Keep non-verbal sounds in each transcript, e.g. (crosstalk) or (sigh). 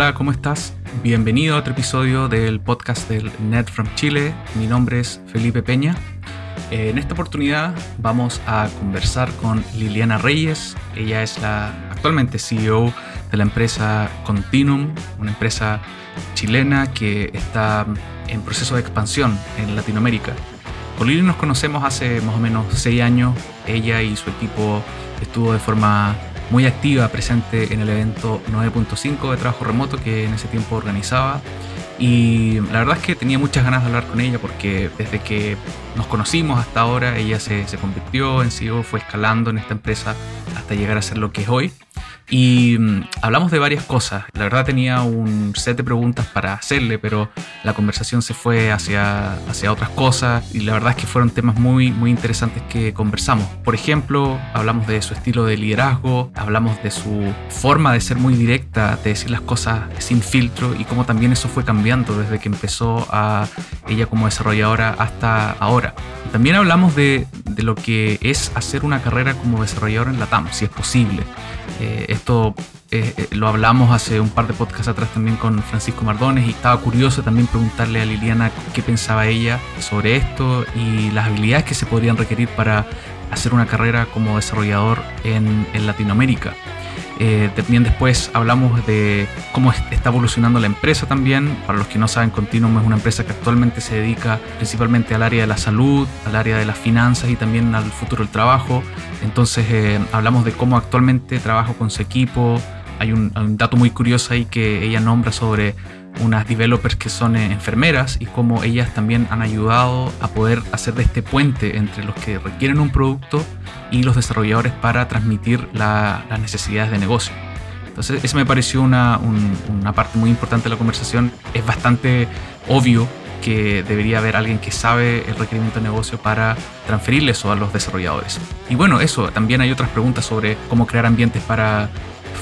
Hola, ¿cómo estás? Bienvenido a otro episodio del podcast del Net from Chile. Mi nombre es Felipe Peña. Eh, en esta oportunidad vamos a conversar con Liliana Reyes. Ella es la actualmente CEO de la empresa Continuum, una empresa chilena que está en proceso de expansión en Latinoamérica. Con Lili nos conocemos hace más o menos seis años. Ella y su equipo estuvo de forma muy activa, presente en el evento 9.5 de trabajo remoto que en ese tiempo organizaba. Y la verdad es que tenía muchas ganas de hablar con ella porque desde que nos conocimos hasta ahora, ella se, se convirtió en CEO, fue escalando en esta empresa hasta llegar a ser lo que es hoy. Y mm, hablamos de varias cosas. La verdad tenía un set de preguntas para hacerle, pero la conversación se fue hacia, hacia otras cosas y la verdad es que fueron temas muy, muy interesantes que conversamos. Por ejemplo, hablamos de su estilo de liderazgo, hablamos de su forma de ser muy directa, de decir las cosas sin filtro y cómo también eso fue cambiando desde que empezó a ella como desarrolladora hasta ahora. También hablamos de, de lo que es hacer una carrera como desarrollador en la TAM, si es posible. Eh, esto eh, eh, lo hablamos hace un par de podcasts atrás también con Francisco Mardones y estaba curioso también preguntarle a Liliana qué pensaba ella sobre esto y las habilidades que se podrían requerir para hacer una carrera como desarrollador en, en Latinoamérica. Eh, también después hablamos de cómo está evolucionando la empresa también. Para los que no saben, Continuum es una empresa que actualmente se dedica principalmente al área de la salud, al área de las finanzas y también al futuro del trabajo. Entonces eh, hablamos de cómo actualmente trabaja con su equipo. Hay un, hay un dato muy curioso ahí que ella nombra sobre unas developers que son eh, enfermeras y cómo ellas también han ayudado a poder hacer de este puente entre los que requieren un producto y los desarrolladores para transmitir las necesidades de negocio. Entonces, eso me pareció una, una parte muy importante de la conversación. Es bastante obvio que debería haber alguien que sabe el requerimiento de negocio para transferirle eso a los desarrolladores. Y bueno, eso, también hay otras preguntas sobre cómo crear ambientes para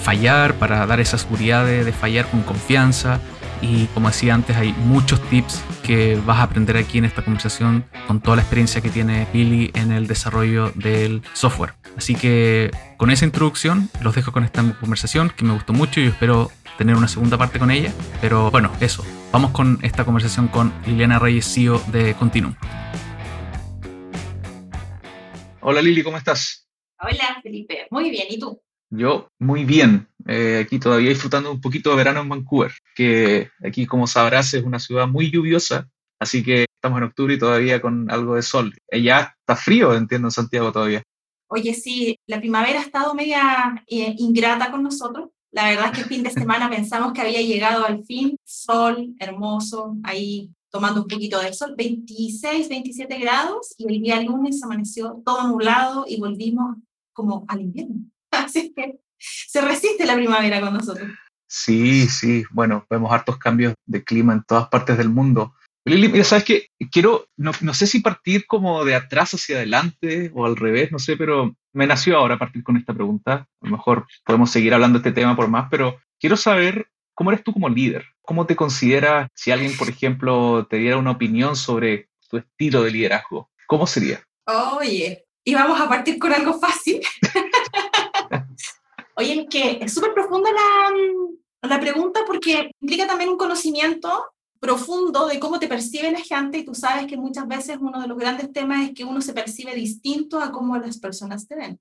fallar, para dar esa seguridad de, de fallar con confianza, y como decía antes, hay muchos tips que vas a aprender aquí en esta conversación con toda la experiencia que tiene Billy en el desarrollo del software. Así que con esa introducción los dejo con esta conversación que me gustó mucho y espero tener una segunda parte con ella. Pero bueno, eso. Vamos con esta conversación con Liliana Reyes, CEO de Continuum. Hola Lili, ¿cómo estás? Hola Felipe, muy bien. ¿Y tú? Yo muy bien, eh, aquí todavía disfrutando un poquito de verano en Vancouver, que aquí como sabrás es una ciudad muy lluviosa, así que estamos en octubre y todavía con algo de sol. Eh, ya está frío, entiendo, en Santiago todavía. Oye, sí, la primavera ha estado media eh, ingrata con nosotros. La verdad es que el fin de semana pensamos que había llegado al fin, sol hermoso, ahí tomando un poquito de sol, 26, 27 grados, y el día lunes amaneció todo nublado y volvimos como al invierno. (laughs) Así que se resiste la primavera con nosotros. Sí, sí, bueno, vemos hartos cambios de clima en todas partes del mundo. Lili, mira, sabes que quiero, no, no, sé si partir como de atrás hacia adelante o al revés, no sé, pero me nació ahora partir con esta pregunta. A lo mejor podemos seguir hablando de este tema por más, pero quiero saber cómo eres tú como líder. ¿Cómo te consideras si alguien, por ejemplo, te diera una opinión sobre tu estilo de liderazgo? ¿Cómo sería? Oye, y vamos a partir con algo fácil. (laughs) Oye, que es súper profunda la, mm, la pregunta porque implica también un conocimiento profundo de cómo te percibe la gente y tú sabes que muchas veces uno de los grandes temas es que uno se percibe distinto a cómo las personas te ven.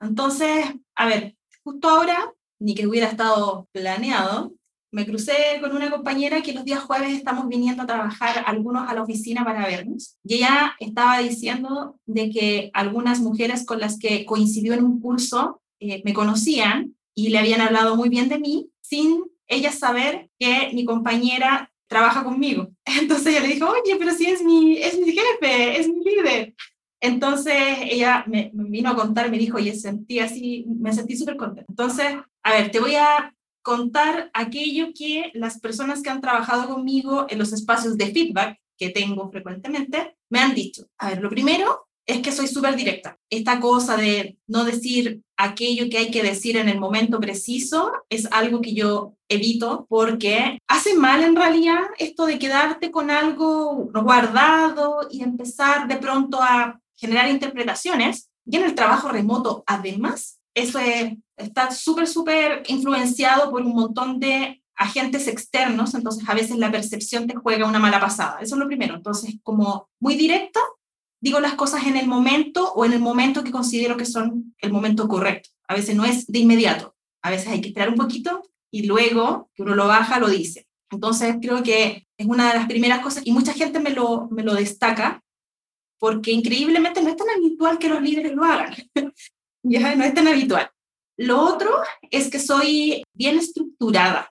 Entonces, a ver, justo ahora, ni que hubiera estado planeado, me crucé con una compañera que los días jueves estamos viniendo a trabajar algunos a la oficina para vernos y ella estaba diciendo de que algunas mujeres con las que coincidió en un curso eh, me conocían y le habían hablado muy bien de mí sin ella saber que mi compañera trabaja conmigo. (laughs) Entonces ella le dijo, oye, pero si es mi, es mi jefe, es mi líder. Entonces ella me, vino a contar, me dijo, oye, sentí así, me sentí súper contenta. Entonces, a ver, te voy a contar aquello que las personas que han trabajado conmigo en los espacios de feedback que tengo frecuentemente me han dicho. A ver, lo primero es que soy súper directa. Esta cosa de no decir aquello que hay que decir en el momento preciso es algo que yo evito porque hace mal en realidad esto de quedarte con algo guardado y empezar de pronto a generar interpretaciones. Y en el trabajo remoto, además, eso está súper, súper influenciado por un montón de agentes externos, entonces a veces la percepción te juega una mala pasada. Eso es lo primero. Entonces, como muy directa, digo las cosas en el momento o en el momento que considero que son el momento correcto. A veces no es de inmediato, a veces hay que esperar un poquito y luego que uno lo baja, lo dice. Entonces, creo que es una de las primeras cosas y mucha gente me lo, me lo destaca porque increíblemente no es tan habitual que los líderes lo hagan. (laughs) ya no es tan habitual. Lo otro es que soy bien estructurada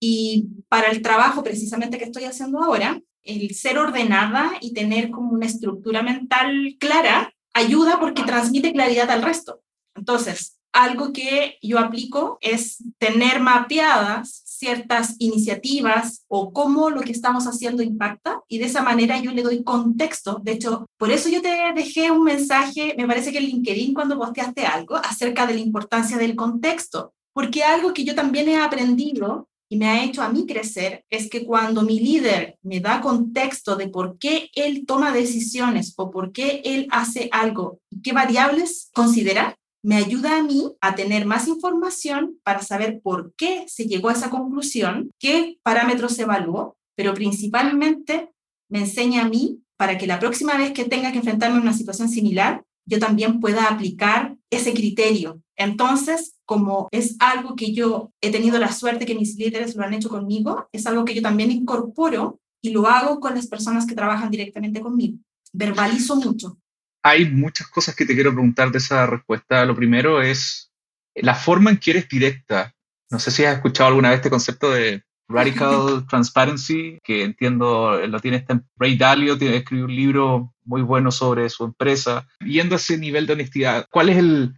y para el trabajo precisamente que estoy haciendo ahora, el ser ordenada y tener como una estructura mental clara ayuda porque transmite claridad al resto. Entonces, algo que yo aplico es tener mapeadas ciertas iniciativas o cómo lo que estamos haciendo impacta y de esa manera yo le doy contexto. De hecho, por eso yo te dejé un mensaje, me parece que en LinkedIn cuando posteaste algo acerca de la importancia del contexto, porque algo que yo también he aprendido y me ha hecho a mí crecer es que cuando mi líder me da contexto de por qué él toma decisiones o por qué él hace algo qué variables considera, me ayuda a mí a tener más información para saber por qué se llegó a esa conclusión, qué parámetros se evaluó, pero principalmente me enseña a mí para que la próxima vez que tenga que enfrentarme a una situación similar, yo también pueda aplicar ese criterio. Entonces, como es algo que yo he tenido la suerte que mis líderes lo han hecho conmigo, es algo que yo también incorporo y lo hago con las personas que trabajan directamente conmigo. Verbalizo mucho hay muchas cosas que te quiero preguntar de esa respuesta. Lo primero es la forma en que eres directa. No sé si has escuchado alguna vez este concepto de radical (laughs) transparency, que entiendo lo tiene este Ray Dalio, tiene escrito un libro muy bueno sobre su empresa. Yendo a ese nivel de honestidad, ¿cuál es el,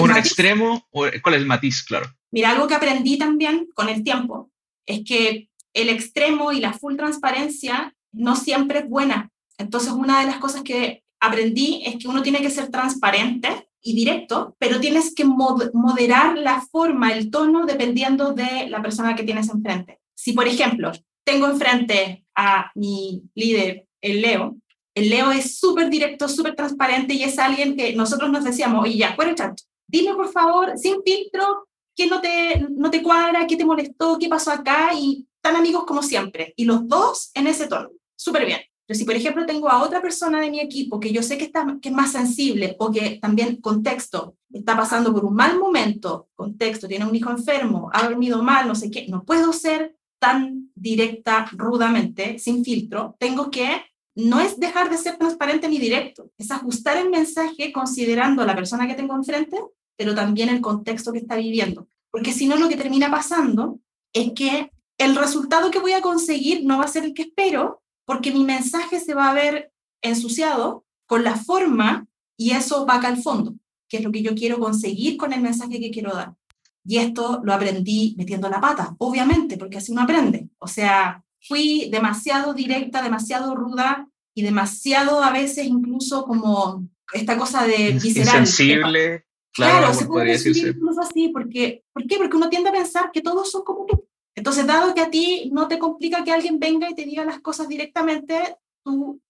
un extremo o cuál es el matiz, claro? Mira, algo que aprendí también con el tiempo es que el extremo y la full transparencia no siempre es buena. Entonces, una de las cosas que aprendí es que uno tiene que ser transparente y directo, pero tienes que moderar la forma, el tono, dependiendo de la persona que tienes enfrente. Si, por ejemplo, tengo enfrente a mi líder, el Leo, el Leo es súper directo, súper transparente y es alguien que nosotros nos decíamos, oye, ya, fuera chacho, dime por favor, sin filtro, qué no te, no te cuadra, qué te molestó, qué pasó acá y tan amigos como siempre. Y los dos en ese tono, súper bien. Pero si, por ejemplo, tengo a otra persona de mi equipo que yo sé que, está, que es más sensible o que también contexto está pasando por un mal momento, contexto, tiene un hijo enfermo, ha dormido mal, no sé qué, no puedo ser tan directa, rudamente, sin filtro, tengo que, no es dejar de ser transparente ni directo, es ajustar el mensaje considerando a la persona que tengo enfrente, pero también el contexto que está viviendo. Porque si no, lo que termina pasando es que el resultado que voy a conseguir no va a ser el que espero porque mi mensaje se va a ver ensuciado con la forma y eso va acá al fondo, que es lo que yo quiero conseguir con el mensaje que quiero dar. Y esto lo aprendí metiendo la pata, obviamente, porque así uno aprende. O sea, fui demasiado directa, demasiado ruda y demasiado a veces incluso como esta cosa de visceral. Insensible. Claro, se puede decir incluso así, porque, ¿por qué? Porque uno tiende a pensar que todos son como tú. Entonces, dado que a ti no te complica que alguien venga y te diga las cosas directamente, tú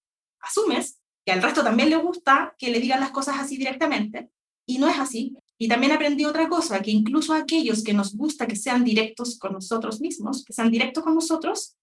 asumes que al resto también le gusta que le digan las cosas así directamente, y no es así. Y también aprendí otra cosa, que incluso aquellos que nos gusta que sean directos con nosotros mismos, que sean directos con nosotros,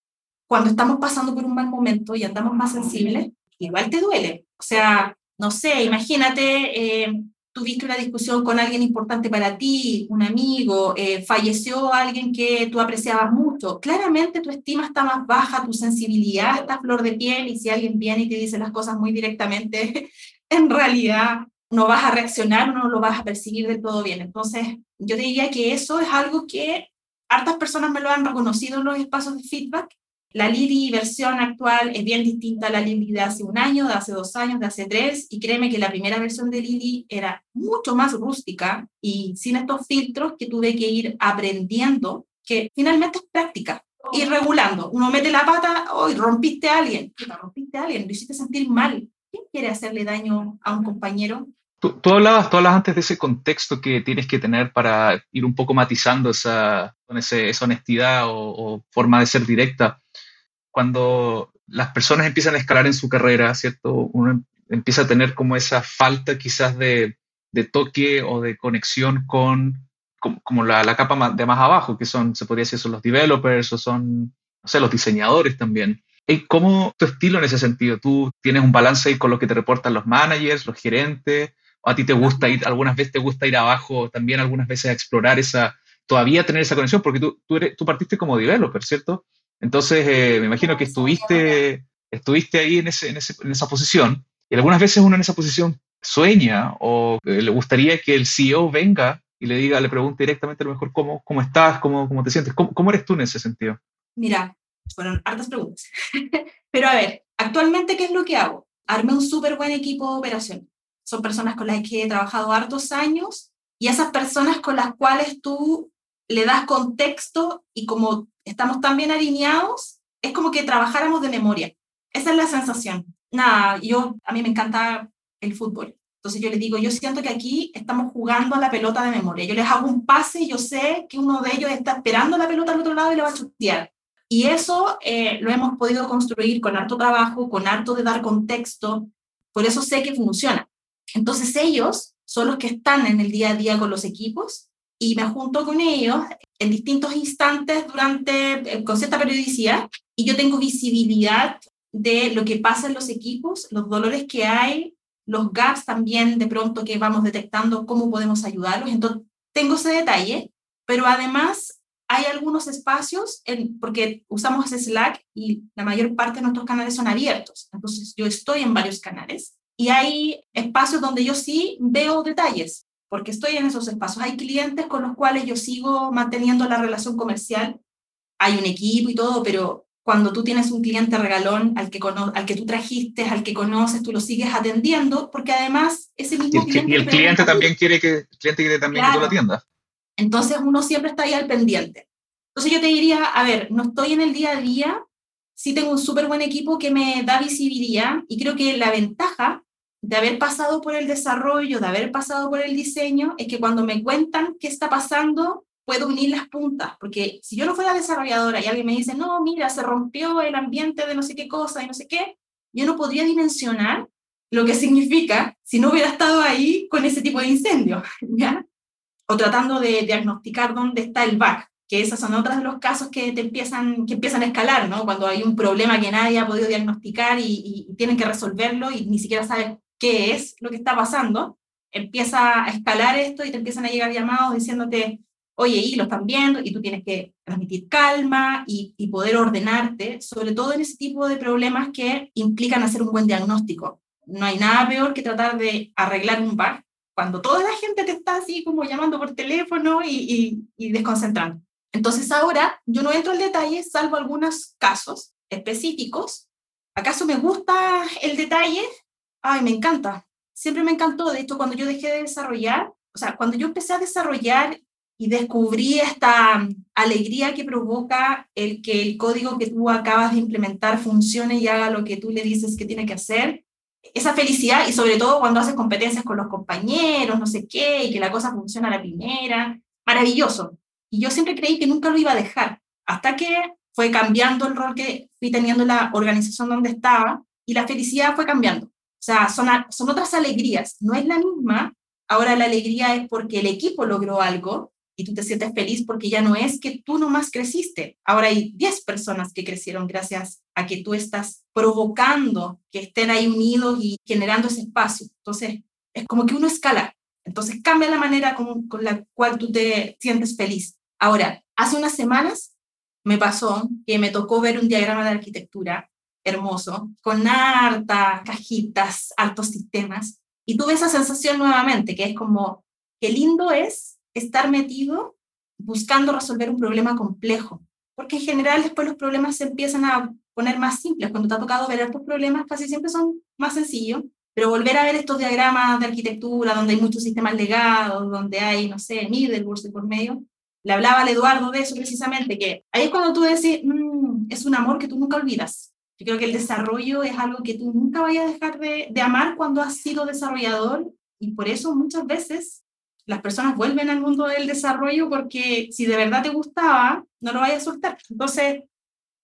cuando estamos pasando por un mal momento y andamos más sensibles, igual te duele. O sea, no sé, imagínate eh, tuviste una discusión con alguien importante para ti, un amigo, eh, falleció alguien que tú apreciabas mucho, claramente tu estima está más baja, tu sensibilidad está flor de piel y si alguien viene y te dice las cosas muy directamente, (laughs) en realidad no vas a reaccionar, no lo vas a percibir del todo bien. Entonces, yo diría que eso es algo que hartas personas me lo han reconocido en los espacios de feedback la Lili versión actual es bien distinta a la Lili de hace un año, de hace dos años, de hace tres, y créeme que la primera versión de Lili era mucho más rústica y sin estos filtros que tuve que ir aprendiendo, que finalmente es práctica, y regulando. Uno mete la pata, hoy rompiste a alguien, rompiste a alguien, lo hiciste sentir mal. ¿Quién quiere hacerle daño a un compañero? Tú, tú, hablabas, tú hablabas antes de ese contexto que tienes que tener para ir un poco matizando esa, esa honestidad o, o, forma de ser directa cuando las personas empiezan a escalar en su carrera, ¿cierto? Uno empieza a tener como esa falta quizás de, de toque o de conexión con como, la, capa de más abajo, que son, se podría decir, son los developers o son, no sé, los diseñadores también. ¿Cómo tu estilo en ese sentido? ¿Tú tienes un balance ahí con lo que te reportan los managers, los gerentes? ¿O a ti te gusta ir, algunas veces te gusta ir abajo también, algunas veces a explorar esa, todavía tener esa conexión? Porque tú, tú, eres, tú partiste como developer, ¿cierto? Entonces, eh, me imagino que estuviste, estuviste ahí en, ese, en, ese, en esa posición y algunas veces uno en esa posición sueña o eh, le gustaría que el CEO venga y le diga, le pregunte directamente a lo mejor cómo, cómo estás, cómo, cómo te sientes, ¿Cómo, cómo eres tú en ese sentido. Mira, fueron hartas preguntas. (laughs) Pero a ver, actualmente, ¿qué es lo que hago? Armé un súper buen equipo de operación. Son personas con las que he trabajado hartos años y esas personas con las cuales tú le das contexto y como estamos tan bien alineados, es como que trabajáramos de memoria. Esa es la sensación. Nada, yo, a mí me encanta el fútbol. Entonces yo les digo, yo siento que aquí estamos jugando a la pelota de memoria. Yo les hago un pase y yo sé que uno de ellos está esperando la pelota al otro lado y la va a chutear. Y eso eh, lo hemos podido construir con harto trabajo, con harto de dar contexto. Por eso sé que funciona. Entonces ellos son los que están en el día a día con los equipos y me junto con ellos en distintos instantes durante, con cierta periodicidad y yo tengo visibilidad de lo que pasa en los equipos, los dolores que hay, los gaps también de pronto que vamos detectando, cómo podemos ayudarlos. Entonces, tengo ese detalle, pero además hay algunos espacios, en, porque usamos Slack y la mayor parte de nuestros canales son abiertos. Entonces, yo estoy en varios canales y hay espacios donde yo sí veo detalles, porque estoy en esos espacios. Hay clientes con los cuales yo sigo manteniendo la relación comercial. Hay un equipo y todo, pero cuando tú tienes un cliente regalón al que, al que tú trajiste, al que conoces, tú lo sigues atendiendo, porque además ese mismo y el, cliente... Y el cliente también quiere que, el cliente quiere también que tú lo atiendas. Entonces uno siempre está ahí al pendiente. Entonces yo te diría, a ver, no estoy en el día a día, sí tengo un súper buen equipo que me da visibilidad y creo que la ventaja de haber pasado por el desarrollo, de haber pasado por el diseño, es que cuando me cuentan qué está pasando, puedo unir las puntas, porque si yo no fuera desarrolladora y alguien me dice, no, mira, se rompió el ambiente de no sé qué cosa y no sé qué, yo no podría dimensionar lo que (laughs) significa si no hubiera estado ahí con ese tipo de incendio, (laughs) ¿ya? O tratando de diagnosticar dónde está el bug, que esos son otros de los casos que, te empiezan, que empiezan a escalar, ¿no? Cuando hay un problema que nadie ha podido diagnosticar y, y tienen que resolverlo y ni siquiera saben qué es lo que está pasando, empieza a escalar esto y te empiezan a llegar llamados diciéndote, oye, y lo están viendo, y tú tienes que transmitir calma y, poder ordenarte, sobre todo en ese tipo de problemas que implican hacer un buen diagnóstico. No hay nada peor que tratar de arreglar un bug cuando toda la gente te está así como llamando por teléfono y, y desconcentrando. Entonces ahora yo no entro al detalle, salvo algunos casos específicos. ¿Acaso me gusta el detalle? Ay, me encanta. Siempre me encantó. De hecho, cuando yo dejé de desarrollar, o sea, cuando yo empecé a desarrollar y descubrí esta alegría que provoca el que el código que tú acabas de implementar funcione y haga lo que tú le dices que tiene que hacer. Esa felicidad y sobre todo cuando haces competencias con los compañeros, no sé qué, y que la cosa funciona a la primera, maravilloso. Y yo siempre creí que nunca lo iba a dejar, hasta que fue cambiando el rol que fui teniendo la organización donde estaba y la felicidad fue cambiando. O sea, son, son otras alegrías, no es la misma. Ahora la alegría es porque el equipo logró algo y tú te sientes feliz porque ya no es que tú nomás creciste. Ahora hay 10 personas que crecieron gracias a que tú estás provocando que estén ahí unidos y generando ese espacio. Entonces, es como que uno escala. Entonces, cambia la manera con, con la cual tú te sientes feliz. Ahora, hace unas semanas me pasó que me tocó ver un diagrama de arquitectura hermoso, con hartas cajitas, altos sistemas, y tuve esa sensación nuevamente, que es como, qué lindo es estar metido buscando resolver un problema complejo, porque en general después los problemas se empiezan a poner más simples. Cuando te ha tocado ver estos problemas, casi siempre son más sencillos, pero volver a ver estos diagramas de arquitectura, donde hay muchos sistemas legados, donde hay, no sé, middleware por medio, le hablaba al Eduardo de eso precisamente, que ahí es cuando tú decís, mm, es un amor que tú nunca olvidas. Yo creo que el desarrollo es algo que tú nunca vayas a dejar de, de amar cuando has sido desarrollador y por eso muchas veces las personas vuelven al mundo del desarrollo porque si de verdad te gustaba, no lo vayas a soltar. Entonces,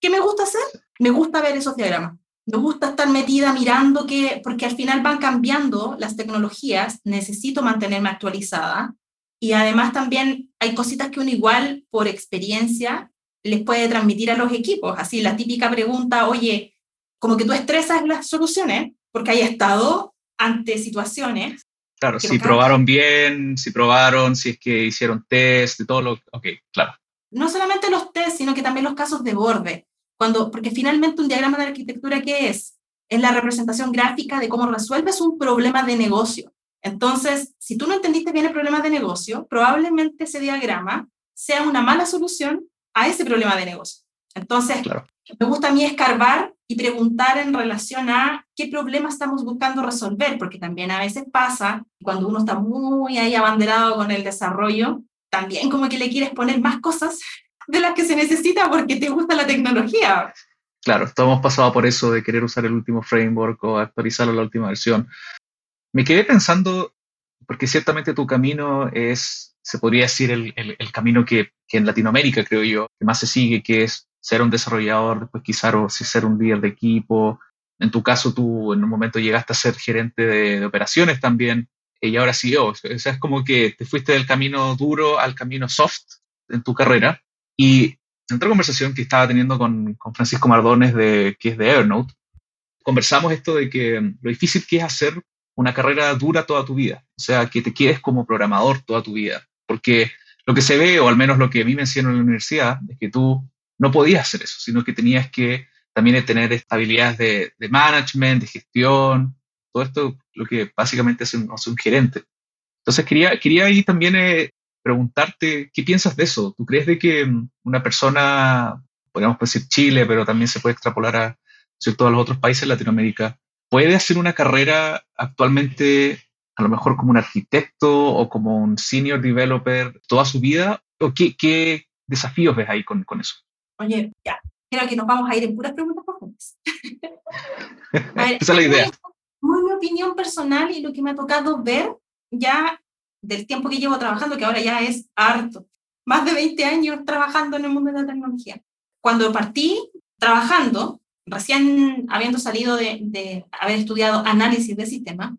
¿qué me gusta hacer? Me gusta ver esos diagramas. Me gusta estar metida mirando que, porque al final van cambiando las tecnologías, necesito mantenerme actualizada. y además también hay cositas que uno igual por experiencia les puede transmitir a los equipos. Así la típica pregunta, oye, como que tú estresas las soluciones porque hay estado ante situaciones. Claro, si probaron bien, si probaron, si es que hicieron test, de todo lo... Ok, claro. No solamente los test, sino que también los casos de borde. Cuando, porque finalmente un diagrama de arquitectura, ¿qué es? Es la representación gráfica de cómo resuelves un problema de negocio. Entonces, si tú no entendiste bien el problema de negocio, probablemente ese diagrama sea una mala solución a ese problema de negocio. Entonces, me gusta a mí escarbar y preguntar en relación a qué problema estamos buscando resolver, porque también a veces pasa, cuando uno está muy ahí abanderado con el desarrollo, también como que le quieres poner más cosas de las que se necesita porque te gusta la tecnología. Claro, todos hemos pasado por eso de querer usar el último framework o actualizarlo a la última versión. Me quedé pensando, porque ciertamente tu camino es, se podría decir, el, camino que, en Latinoamérica, creo yo, que más se sigue, que es ser un desarrollador, después quizás o ser un líder de equipo. En tu caso, tú en un momento llegaste a ser gerente de, operaciones también, y ahora CEO. O sea, es como que te fuiste del camino duro al camino soft en tu carrera. Y en otra conversación que estaba teniendo con, con Francisco Mardones, de, que es de Evernote, conversamos esto de que lo difícil que es hacer una carrera dura toda tu vida, o sea, que te quedes como programador toda tu vida, porque lo que se ve, o al menos lo que a mí me enseñaron en la universidad, es que tú no podías hacer eso, sino que tenías que también tener estabilidades de, de management, de gestión, todo esto, lo que básicamente es un, un gerente. Entonces quería, quería ahí también eh, preguntarte, ¿qué piensas de eso? ¿Tú crees de que mm, una persona, podríamos decir Chile, pero también se puede extrapolar a, todos los otros países de Latinoamérica, puede hacer una carrera actualmente a lo mejor como un arquitecto o como un senior developer toda su vida? ¿O qué, qué desafíos ves ahí con, con, eso? Oye, ya, creo que nos vamos a ir en puras preguntas profundas. (laughs) Esa es la idea. Muy mi opinión personal y lo que me ha tocado ver ya del tiempo que llevo trabajando, que ahora ya es harto. Más de 20 años trabajando en el mundo de la tecnología. Cuando partí trabajando, recién habiendo salido de, haber estudiado análisis de sistemas,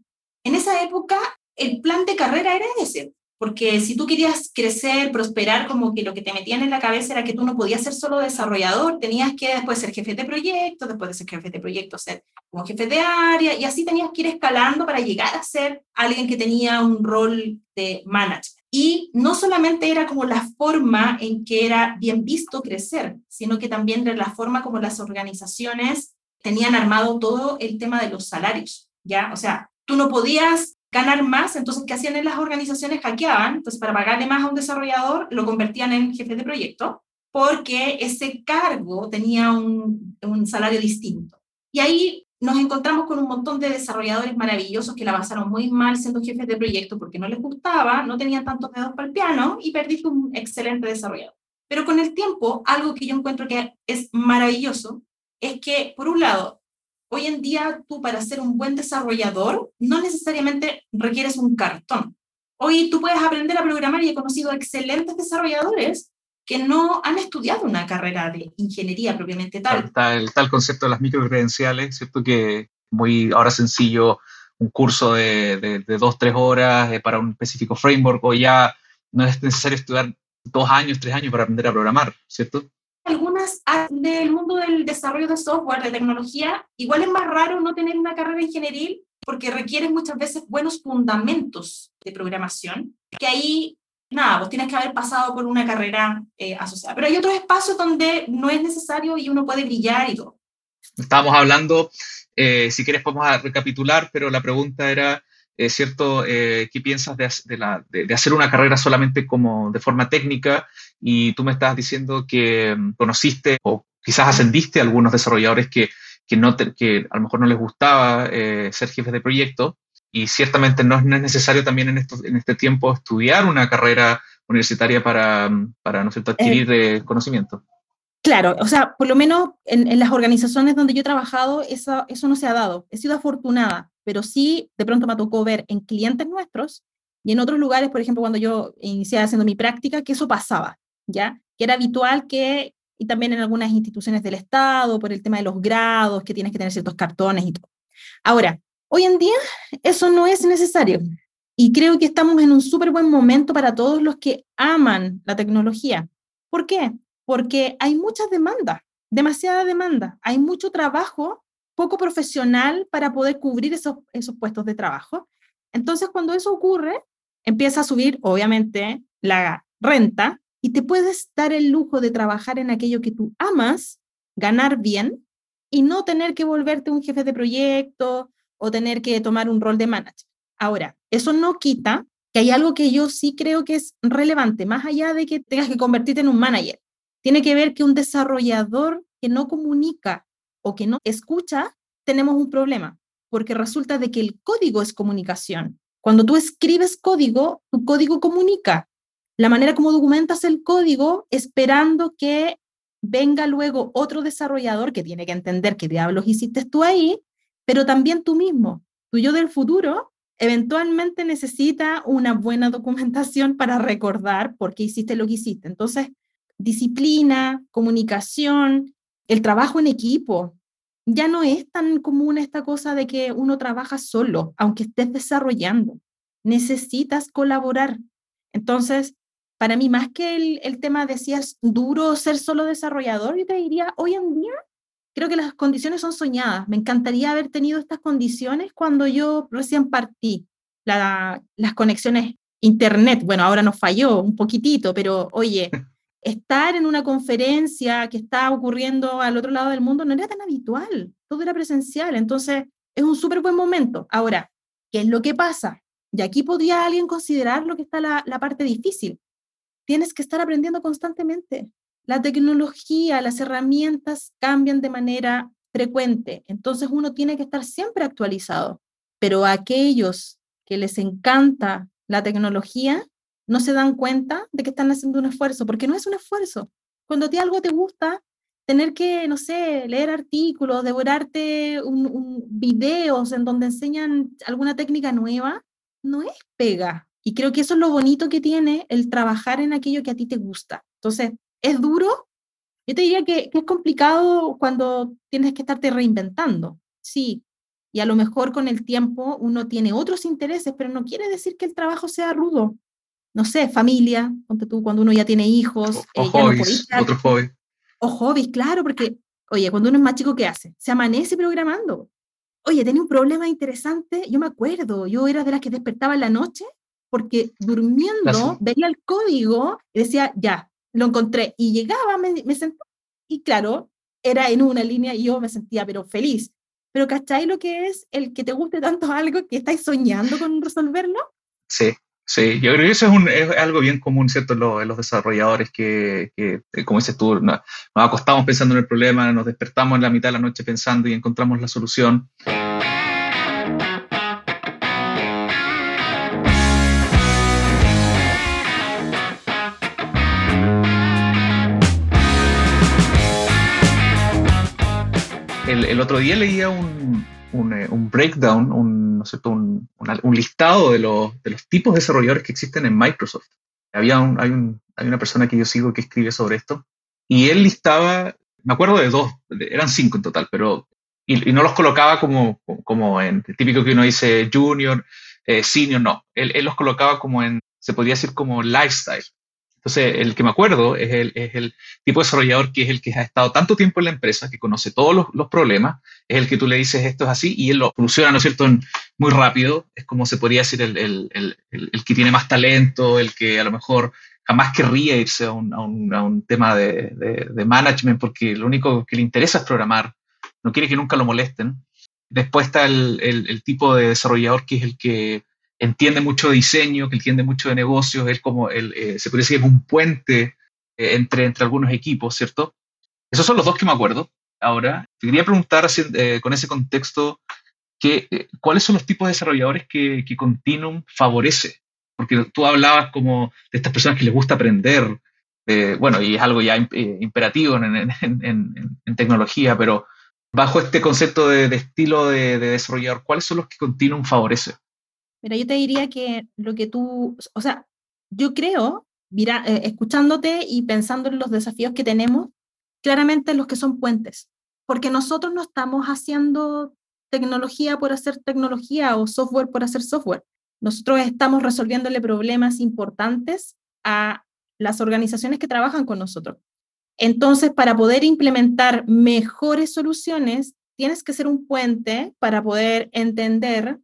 en esa época el plan de carrera era ese, porque si tú querías crecer, prosperar, como que lo que te metían en la cabeza era que tú no podías ser solo desarrollador, tenías que después ser jefe de proyecto, después de ser jefe de proyecto ser como jefe de área, y así tenías que ir escalando para llegar a ser alguien que tenía un rol de management. Y no solamente era como la forma en que era bien visto crecer, sino que también era la forma como las organizaciones tenían armado todo el tema de los salarios, ¿ya? O sea, tú no podías ganar más, entonces, ¿qué hacían en las organizaciones? Hackeaban, entonces, para pagarle más a un desarrollador, lo convertían en jefe de proyecto, porque ese cargo tenía un, un salario distinto. Y ahí nos encontramos con un montón de desarrolladores maravillosos que la pasaron muy mal siendo jefes de proyecto porque no les gustaba, no tenían tantos dedos para el piano y perdiste un excelente desarrollador. Pero con el tiempo, algo que yo encuentro que es maravilloso es que, por un lado, hoy en día tú para ser un buen desarrollador no necesariamente requieres un cartón. Hoy tú puedes aprender a programar y he conocido excelentes desarrolladores que no han estudiado una carrera de ingeniería propiamente tal. El tal concepto de las microcredenciales, ¿cierto? Que muy ahora sencillo, un curso de, de, dos, tres horas eh, para un específico framework, o ya no es necesario estudiar dos años, tres años para aprender a programar, ¿cierto? Del mundo del desarrollo de software, de tecnología, igual es más raro no tener una carrera ingenieril porque requieren muchas veces buenos fundamentos de programación, que ahí nada, pues tienes que haber pasado por una carrera eh, asociada. Pero hay otros espacios donde no es necesario y uno puede brillar y todo. Estábamos hablando, eh, si quieres podemos recapitular, pero la pregunta era, eh, ¿cierto? ¿Qué piensas de, la, de, hacer una carrera solamente como de forma técnica? Y tú me estabas diciendo que mm, conociste o quizás ascendiste a algunos desarrolladores que, que, no que a lo mejor no les gustaba ser jefes de proyecto y ciertamente no es necesario también en, en este tiempo estudiar una carrera universitaria para, para ¿no adquirir eh, conocimiento. Claro, o sea, por lo menos en, las organizaciones donde yo he trabajado, eso, eso no se ha dado. He sido afortunada, pero sí de pronto me tocó ver en clientes nuestros y en otros lugares, por ejemplo, cuando yo inicié haciendo mi práctica, que eso pasaba, ¿ya? Que era habitual que, y también en algunas instituciones del Estado, por el tema de los grados, que tienes que tener ciertos cartones y todo. Ahora, Hoy en día eso no es necesario. Y creo que estamos en un súper buen momento para todos los que aman la tecnología. ¿Por qué? Porque hay muchas demandas, demasiada demanda. Hay mucho trabajo poco profesional para poder cubrir esos, esos puestos de trabajo. Entonces, cuando eso ocurre, empieza a subir, obviamente, la renta y te puedes dar el lujo de trabajar en aquello que tú amas, ganar bien y no tener que volverte un jefe de proyecto o tener que tomar un rol de manager. Ahora, eso no quita que hay algo que yo sí creo que es relevante, más allá de que tengas que convertirte en un manager. Tiene que ver que un desarrollador que no comunica o que no escucha, tenemos un problema, porque resulta de que el código es comunicación. Cuando tú escribes código, tu código comunica. La manera como documentas el código esperando que venga luego otro desarrollador que tiene que entender qué diablos hiciste tú ahí, pero también tú mismo. Tu yo del futuro eventualmente necesita una buena documentación para recordar por qué hiciste lo que hiciste. Entonces, disciplina, comunicación, el trabajo en equipo. Ya no es tan común esta cosa de que uno trabaja solo, aunque estés desarrollando. Necesitas colaborar. Entonces, para mí, más que el, el tema de es duro ser solo desarrollador, yo te diría, hoy en día creo que las condiciones son soñadas. Me encantaría haber tenido estas condiciones cuando yo recién partí. las conexiones internet, bueno, ahora nos falló un poquitito, pero oye, (laughs) estar en una conferencia que está ocurriendo al otro lado del mundo no era tan habitual, todo era presencial, entonces es un súper buen momento. Ahora, ¿qué es lo que pasa? Y aquí podría alguien considerar lo que está la, la parte difícil. Tienes que estar aprendiendo constantemente. La tecnología, las herramientas cambian de manera frecuente, entonces uno tiene que estar siempre actualizado, pero aquellos que les encanta la tecnología no se dan cuenta de que están haciendo un esfuerzo, porque no es un esfuerzo. Cuando a ti algo te gusta, tener que, no sé, leer artículos, devorarte un, videos en donde enseñan alguna técnica nueva, no es pega. Y creo que eso es lo bonito que tiene el trabajar en aquello que a ti te gusta. Entonces, es duro. Yo te diría que, es complicado cuando tienes que estarte reinventando. Sí, y a lo mejor con el tiempo uno tiene otros intereses, pero no quiere decir que el trabajo sea rudo. No sé, familia, ponte tú cuando uno ya tiene hijos. O, eh, hobbies, otro hobby. O hobbies, claro, porque, oye, cuando uno es más chico, ¿qué hace? Se amanece programando. Oye, tenía un problema interesante, yo me acuerdo, yo era de las que despertaba en la noche porque durmiendo veía el código y decía, ya, lo encontré y llegaba, me, me y claro, era en una línea y yo me sentía pero feliz. Pero ¿cachai lo que es el que te guste tanto (laughs) algo que estáis soñando con resolverlo? Sí, sí, yo creo que eso es, un, algo bien común, ¿cierto? Los, los desarrolladores que, eh, como dices tú, nos acostamos pensando en el problema, nos despertamos en la mitad de la noche pensando y encontramos la solución. el, otro día leía un, un, eh, breakdown, un, ¿no un, un, listado de los, de los tipos de desarrolladores que existen en Microsoft. Había un, hay, hay una persona que yo sigo que escribe sobre esto, y él listaba, me acuerdo de dos, eran cinco en total, pero y, no los colocaba como, como en típico que uno dice junior, eh, senior, no. Él, él, los colocaba como en, se podría decir como lifestyle. Entonces, el que me acuerdo es el, el, tipo de desarrollador que es el que ha estado tanto tiempo en la empresa, que conoce todos los, problemas, es el que tú le dices esto es así y él lo soluciona, ¿no es cierto?, muy rápido. Es como se podría decir el, el, el, que tiene más talento, el que a lo mejor jamás querría irse a un, a un, tema de, de, de, management porque lo único que le interesa es programar, no quiere que nunca lo molesten. Después está el, tipo de desarrollador que es el que entiende mucho de diseño, que entiende mucho de negocios, es como, el, eh, se puede decir, un puente eh, entre, entre algunos equipos, ¿cierto? Esos son los dos que me acuerdo. Ahora, te quería preguntar eh, con ese contexto, que, ¿cuáles son los tipos de desarrolladores que, que Continuum favorece? Porque tú hablabas como de estas personas que les gusta aprender, bueno, y es algo ya imperativo en, en, tecnología, pero bajo este concepto de, de estilo de, de, desarrollador, ¿cuáles son los que Continuum favorece? Mira, yo te diría que lo que tú, o sea, yo creo, mira, eh, escuchándote y pensando en los desafíos que tenemos, claramente los que son puentes, porque nosotros no estamos haciendo tecnología por hacer tecnología o software por hacer software. nosotros estamos resolviéndole problemas importantes a las organizaciones que trabajan con nosotros. Entonces, para poder implementar mejores soluciones, tienes que ser un puente para poder entender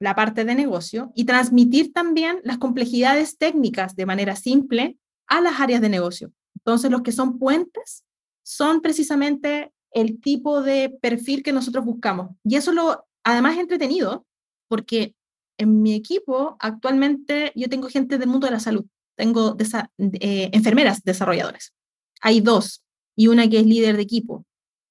la parte de negocio y transmitir también las complejidades técnicas de manera simple a las áreas de negocio. Entonces, los que son puentes son precisamente el tipo de perfil que nosotros buscamos. Y eso lo, además, es entretenido, porque en mi equipo actualmente yo tengo gente del mundo de la salud, tengo eh, enfermeras desarrolladoras. Hay dos y una que es líder de equipo.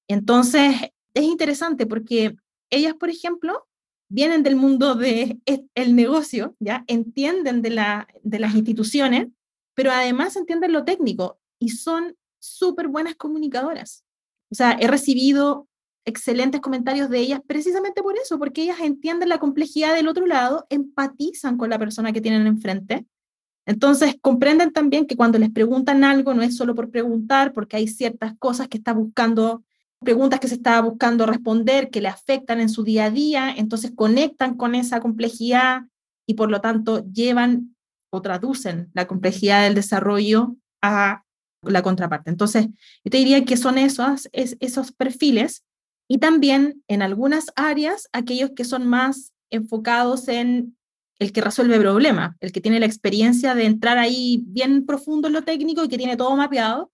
Entonces, es interesante porque ellas, por ejemplo, vienen del mundo del el negocio, ¿ya? Entienden de, la, de las instituciones, pero además entienden lo técnico y son súper buenas comunicadoras. O sea, he recibido excelentes comentarios de ellas precisamente por eso, porque ellas entienden la complejidad del otro lado, empatizan con la persona que tienen enfrente. Entonces, comprenden también que cuando les preguntan algo no es solo por preguntar, porque hay ciertas cosas que está buscando preguntas que se estaba buscando responder, que le afectan en su día a día, entonces conectan con esa complejidad y por lo tanto llevan o traducen la complejidad del desarrollo a la contraparte. Entonces, yo te diría que son esos, esos perfiles y también en algunas áreas aquellos que son más enfocados en el que resuelve problemas, el que tiene la experiencia de entrar ahí bien profundo en lo técnico y que tiene todo mapeado.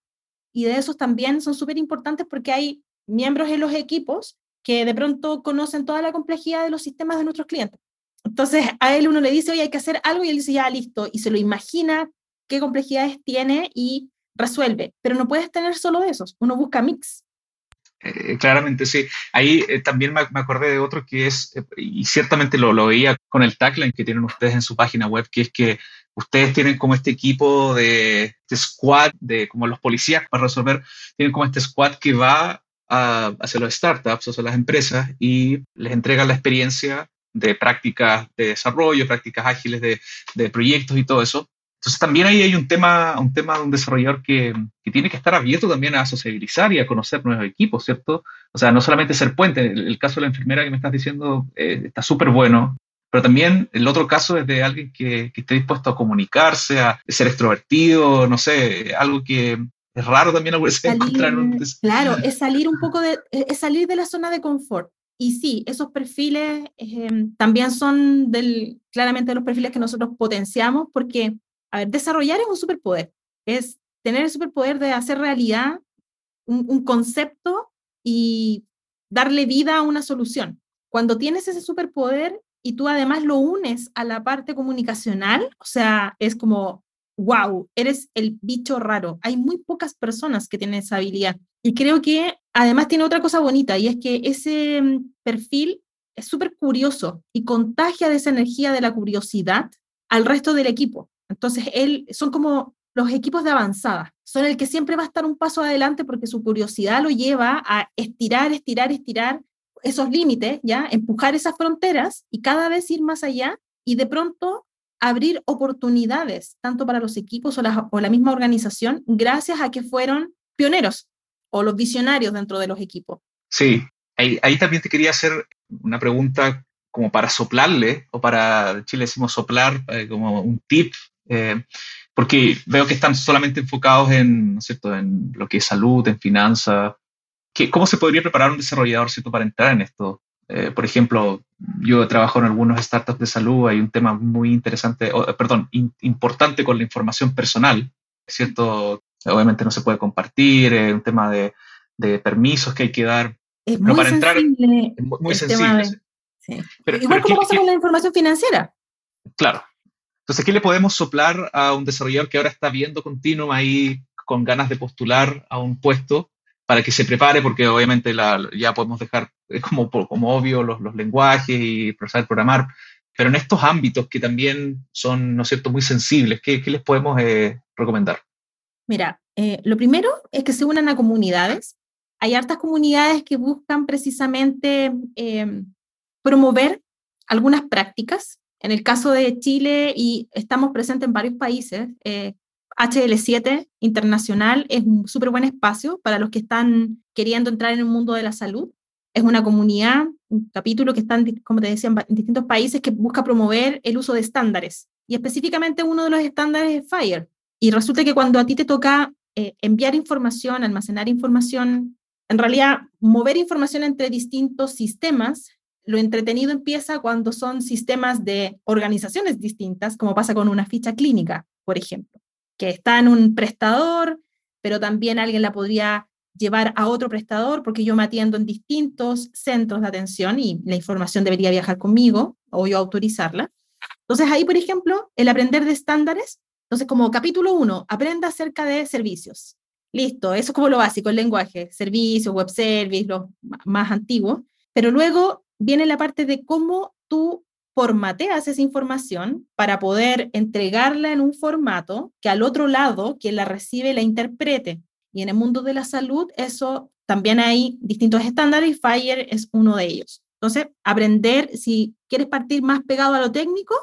Y de esos también son súper importantes porque hay miembros en los equipos que de pronto conocen toda la complejidad de los sistemas de nuestros clientes. Entonces a él uno le dice, oye, hay que hacer algo y él dice, ya, listo, y se lo imagina qué complejidades tiene y resuelve. Pero no puedes tener solo de esos, uno busca mix. Eh, claramente, sí. Ahí eh, también me, acordé de otro que es, eh, y ciertamente lo, lo veía con el tagline que tienen ustedes en su página web, que es que ustedes tienen como este equipo de, de squad, de como los policías para resolver, tienen como este squad que va hacia los startups, sea, las empresas, y les entregan la experiencia de prácticas de desarrollo, prácticas ágiles de, de proyectos y todo eso. Entonces también ahí hay un tema, un tema de un desarrollador que, que, tiene que estar abierto también a sociabilizar y a conocer nuevos equipos, ¿cierto? O sea, no solamente ser puente, el, caso de la enfermera que me estás diciendo eh, está súper bueno, pero también el otro caso es de alguien que, que, esté dispuesto a comunicarse, a ser extrovertido, no sé, algo que, es raro también a veces encontrar un... Claro, (laughs) es salir un poco de, es salir de la zona de confort. Y sí, esos perfiles em, también son del, claramente los perfiles que nosotros potenciamos porque, a ver, desarrollar es un superpoder, es tener el superpoder de hacer realidad un, un concepto y darle vida a una solución. Cuando tienes ese superpoder y tú además lo unes a la parte comunicacional, o sea, es como wow, eres el bicho raro. Hay muy pocas personas que tienen esa habilidad. Y creo que además tiene otra cosa bonita y es que ese mm, perfil es súper curioso y contagia de esa energía de la curiosidad al resto del equipo. Entonces, él, son como los equipos de avanzada, son el que siempre va a estar un paso adelante porque su curiosidad lo lleva a estirar, estirar, estirar esos límites, ¿ya? Empujar esas fronteras y cada vez ir más allá y de pronto abrir oportunidades, tanto para los equipos o la, misma organización, gracias a que fueron pioneros o los visionarios dentro de los equipos. Sí, ahí, ahí también te quería hacer una pregunta como para soplarle, o para, en Chile decimos soplar, eh, como un tip, eh, porque veo que están solamente enfocados en, ¿no es cierto? en lo que es salud, en finanzas. ¿Cómo se podría preparar un desarrollador ¿cierto? para entrar en esto? Eh, por ejemplo, yo trabajo en algunos startups de salud, hay un tema muy interesante, perdón, importante con la información personal, ¿cierto? Obviamente no se puede compartir, es un tema de, de, permisos que hay que dar. Es muy para entrar, muy, sensible. Igual como pasa con la información financiera. Claro. Entonces, ¿qué le podemos soplar a un desarrollador que ahora está viendo continuo ahí con ganas de postular a un puesto para que se prepare? Porque obviamente ya podemos dejar como, como obvio los, los lenguajes y saber programar, pero en estos ámbitos que también son, ¿no es cierto?, muy sensibles, ¿qué, qué les podemos eh, recomendar? Mira, eh, lo primero es que se unan a comunidades. Hay hartas comunidades que buscan precisamente em, promover algunas prácticas. En el caso de Chile, y estamos presentes en varios países, HL7 eh, Internacional es un súper buen espacio para los que están queriendo entrar en el mundo de la salud es una comunidad, un capítulo que está, como te decía, en distintos países que busca promover el uso de estándares. Y específicamente uno de los estándares es FIRE. Y resulta que cuando a ti te toca eh, enviar información, almacenar información, en realidad mover información entre distintos sistemas, lo entretenido empieza cuando son sistemas de organizaciones distintas, como pasa con una ficha clínica, por ejemplo, que está en un prestador, pero también alguien la podría llevar a otro prestador porque yo me atiendo en distintos centros de atención y la información debería viajar conmigo o yo autorizarla. Entonces ahí, por ejemplo, el aprender de estándares, entonces como capítulo uno, aprenda acerca de servicios. Listo, eso es como lo básico, el lenguaje, servicios, web service, los más antiguos, pero luego viene la parte de cómo tú formateas esa información para poder entregarla en un formato que al otro lado, quien la recibe, la interprete. Y en el mundo de la salud, eso también hay distintos estándares y FIRE es uno de ellos. Entonces, aprender, si quieres partir más pegado a lo técnico,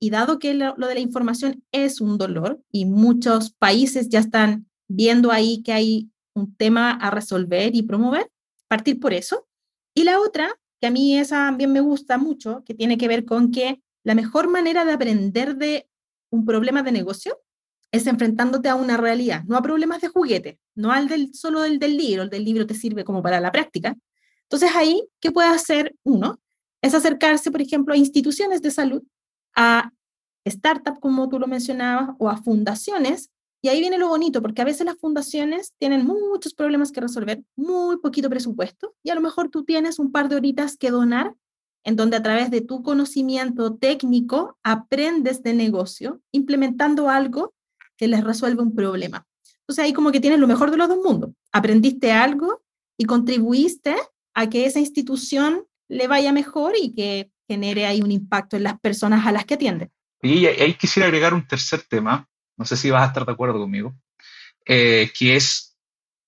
y dado que lo, de la información es un dolor y muchos países ya están viendo ahí que hay un tema a resolver y promover, partir por eso. Y la otra, que a mí esa también me gusta mucho, que tiene que ver con que la mejor manera de aprender de un problema de negocio es enfrentándote a una realidad, no a problemas de juguete, no al del, solo del, del libro, el del libro te sirve como para la práctica. Entonces ahí, ¿qué puede hacer uno? Es acercarse, por ejemplo, a instituciones de salud, a startups, como tú lo mencionabas, o a fundaciones. Y ahí viene lo bonito, porque a veces las fundaciones tienen muchos problemas que resolver, muy poquito presupuesto, y a lo mejor tú tienes un par de horitas que donar en donde a través de tu conocimiento técnico aprendes de negocio, implementando algo que les resuelve un problema. Entonces ahí como que tienes lo mejor de los dos mundos. Aprendiste algo y contribuiste a que esa institución le vaya mejor y que genere ahí un impacto en las personas a las que atiende. Y ahí quisiera agregar un tercer tema, no sé si vas a estar de acuerdo conmigo, eh, que es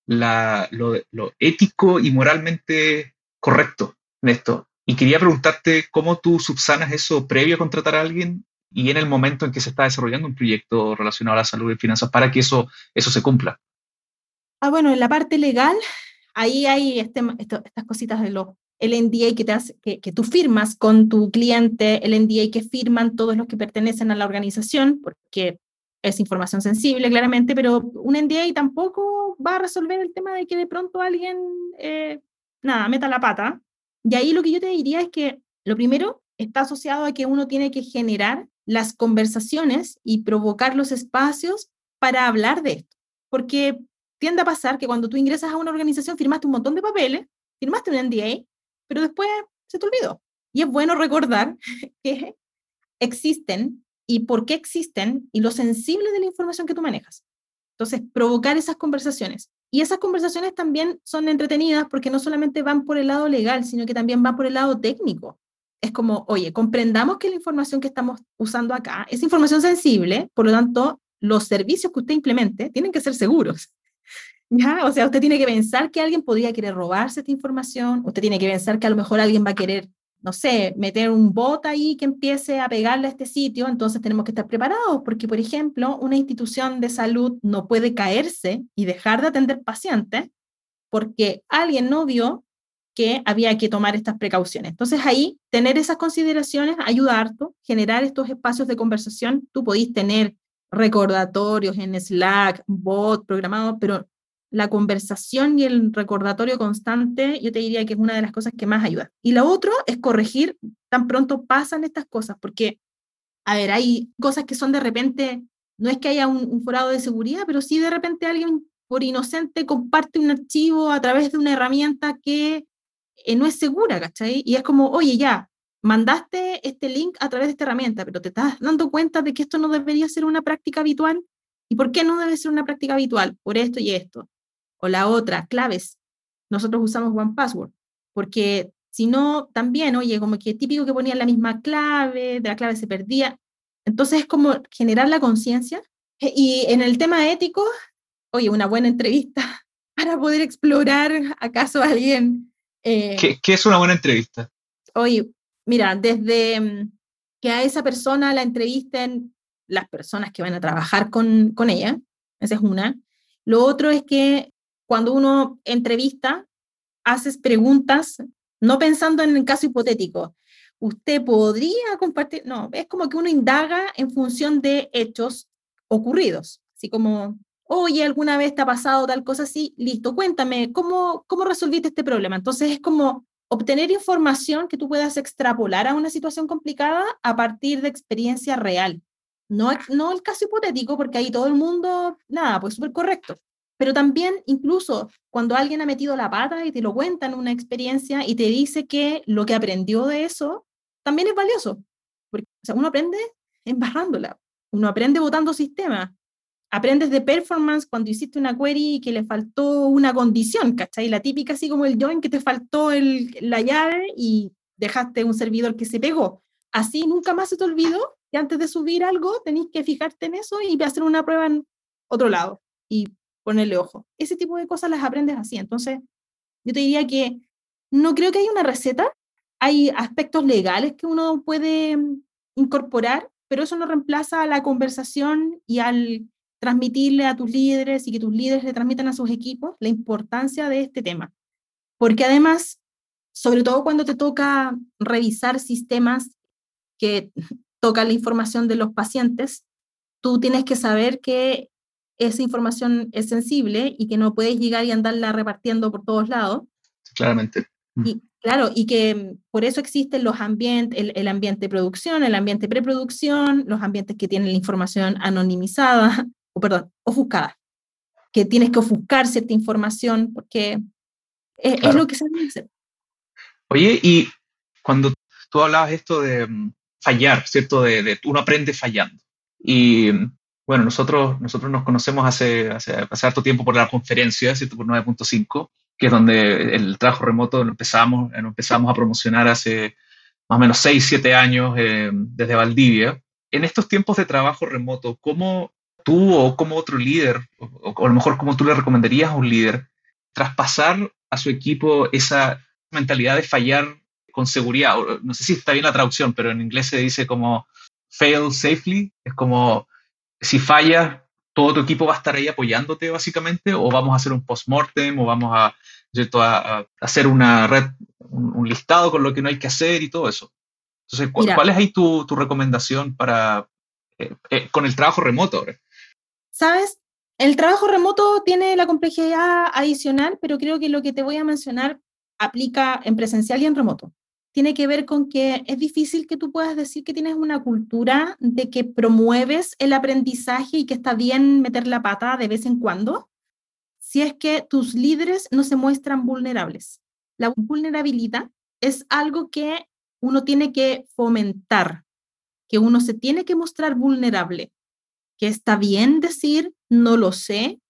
lo, ético y moralmente correcto en esto. Y quería preguntarte cómo tú subsanas eso previo a contratar a alguien y en el momento en que se está desarrollando un proyecto relacionado a la salud y finanzas para que eso, eso se cumpla? Ah, bueno, en la parte legal, ahí hay este, estas cositas de los el NDA que, te que, que, tú firmas con tu cliente, el NDA que firman todos los que pertenecen a la organización, porque es información sensible, claramente, pero un NDA tampoco va a resolver el tema de que de pronto alguien, eh, nada, meta la pata. Y ahí lo que yo te diría es que lo primero está asociado a que uno tiene que generar las conversaciones y provocar los espacios para hablar de esto. Porque tiende a pasar que cuando tú ingresas a una organización firmaste un montón de papeles, firmaste un NDA, pero después se te olvidó. Y es bueno recordar (laughs) que existen y por qué existen y lo sensible de la información que tú manejas. Entonces, provocar esas conversaciones. Y esas conversaciones también son entretenidas porque no solamente van por el lado legal, sino que también van por el lado técnico es como, oye, comprendamos que la información que estamos usando acá es información sensible, por lo tanto, los servicios que usted implemente tienen que ser seguros. (laughs) ¿Ya? O sea, usted tiene que pensar que alguien podría querer robarse esta información, usted tiene que pensar que a lo mejor alguien va a querer, no sé, meter un bot ahí que empiece a pegarle a este sitio, entonces tenemos que estar preparados, porque, por ejemplo, una institución de salud no puede caerse y dejar de atender pacientes porque alguien no vio que había que tomar estas precauciones. Entonces ahí, tener esas consideraciones ayuda harto, generar estos espacios de conversación. Tú podís tener recordatorios en Slack, bot programado, pero la conversación y el recordatorio constante, yo te diría que es una de las cosas que más ayuda. Y lo otro es corregir tan pronto pasan estas cosas, porque, a ver, hay cosas que son de repente, no es que haya un, un forado de seguridad, pero sí de repente alguien por inocente comparte un archivo a través de una herramienta que eh, no es segura, ¿cachai? Y es como, oye, ya, mandaste este link a través de esta herramienta, pero te estás dando cuenta de que esto no debería ser una práctica habitual. ¿Y por qué no debe ser una práctica habitual? Por esto y esto. O la otra, claves. Nosotros usamos One Password, porque si no, también, oye, como que típico que ponían la misma clave, de la clave se perdía. Entonces es como generar la conciencia. Y en el tema ético, oye, una buena entrevista (laughs) para poder explorar acaso alguien eh, ¿Qué, es una buena entrevista? Oye, mira, desde mm, que a esa persona la entrevisten las personas que van a trabajar con, con ella, esa es una. Lo otro es que cuando uno entrevista, haces preguntas, no pensando en el caso hipotético. Usted podría compartir, no, es como que uno indaga en función de hechos ocurridos, así como, oye, alguna vez te ha pasado tal cosa así, listo, cuéntame, ¿cómo, cómo resolviste este problema? Entonces es como obtener información que tú puedas extrapolar a una situación complicada a partir de experiencia real. No, no el caso hipotético, porque ahí todo el mundo, nada, pues súper correcto. Pero también, incluso cuando alguien ha metido la pata y te lo cuenta en una experiencia y te dice que lo que aprendió de eso también es valioso. Porque o sea, uno aprende embarrándola, uno aprende votando sistemas, aprendes de performance cuando hiciste una query y que le faltó una condición, ¿cachai? La típica así como el join que te faltó el, la llave y dejaste un servidor que se pegó. Así nunca más se te olvidó que antes de subir algo tenéis que fijarte en eso y hacer una prueba en otro lado y ponerle ojo. Ese tipo de cosas las aprendes así. Entonces, yo te diría que no creo que haya una receta. Hay aspectos legales que uno puede incorporar, pero eso no reemplaza a la conversación y al transmitirle a tus líderes y que tus líderes le transmitan a sus equipos la importancia de este tema. Porque además, sobre todo cuando te toca revisar sistemas que (laughs) tocan la información de los pacientes, tú tienes que saber que esa información es sensible y que no puedes llegar y andarla repartiendo por todos lados. Claramente. Y, claro, y que por eso existen los ambientes, el, el ambiente de producción, el ambiente preproducción, los ambientes que tienen la información anonimizada, o perdón, ofuscada, que tienes que ofuscar cierta información porque es, lo que se hacer. Oye, y cuando tú hablabas esto de mm, fallar, ¿cierto? De, de uno aprende fallando. Y bueno, nosotros, nosotros nos conocemos hace, hace, hace harto tiempo por la conferencia, ¿cierto? Por 9.5, que es donde el trabajo remoto lo empezamos, lo empezamos a promocionar hace más o menos 6, 7 años eh, desde Valdivia. En estos tiempos de trabajo remoto, ¿cómo, tú o como otro líder, o, a lo mejor como tú le recomendarías a un líder, traspasar a su equipo esa mentalidad de fallar con seguridad? No sé si está bien la traducción, pero en inglés se dice como fail safely, es como si fallas, todo tu equipo va a estar ahí apoyándote básicamente, o vamos a hacer un post-mortem, o vamos a, a, hacer una red, un, listado con lo que no hay que hacer y todo eso. Entonces, ¿cuál, es ahí tu, tu recomendación para, eh, eh, con el trabajo remoto? ¿Sabes? El trabajo remoto tiene la complejidad adicional, pero creo que lo que te voy a mencionar aplica en presencial y en remoto. Tiene que ver con que es difícil que tú puedas decir que tienes una cultura de que promueves el aprendizaje y que está bien meter la pata de vez en cuando, si es que tus líderes no se muestran vulnerables. La vulnerabilidad es algo que uno tiene que fomentar, que uno se tiene que mostrar vulnerable que está bien decir no lo sé,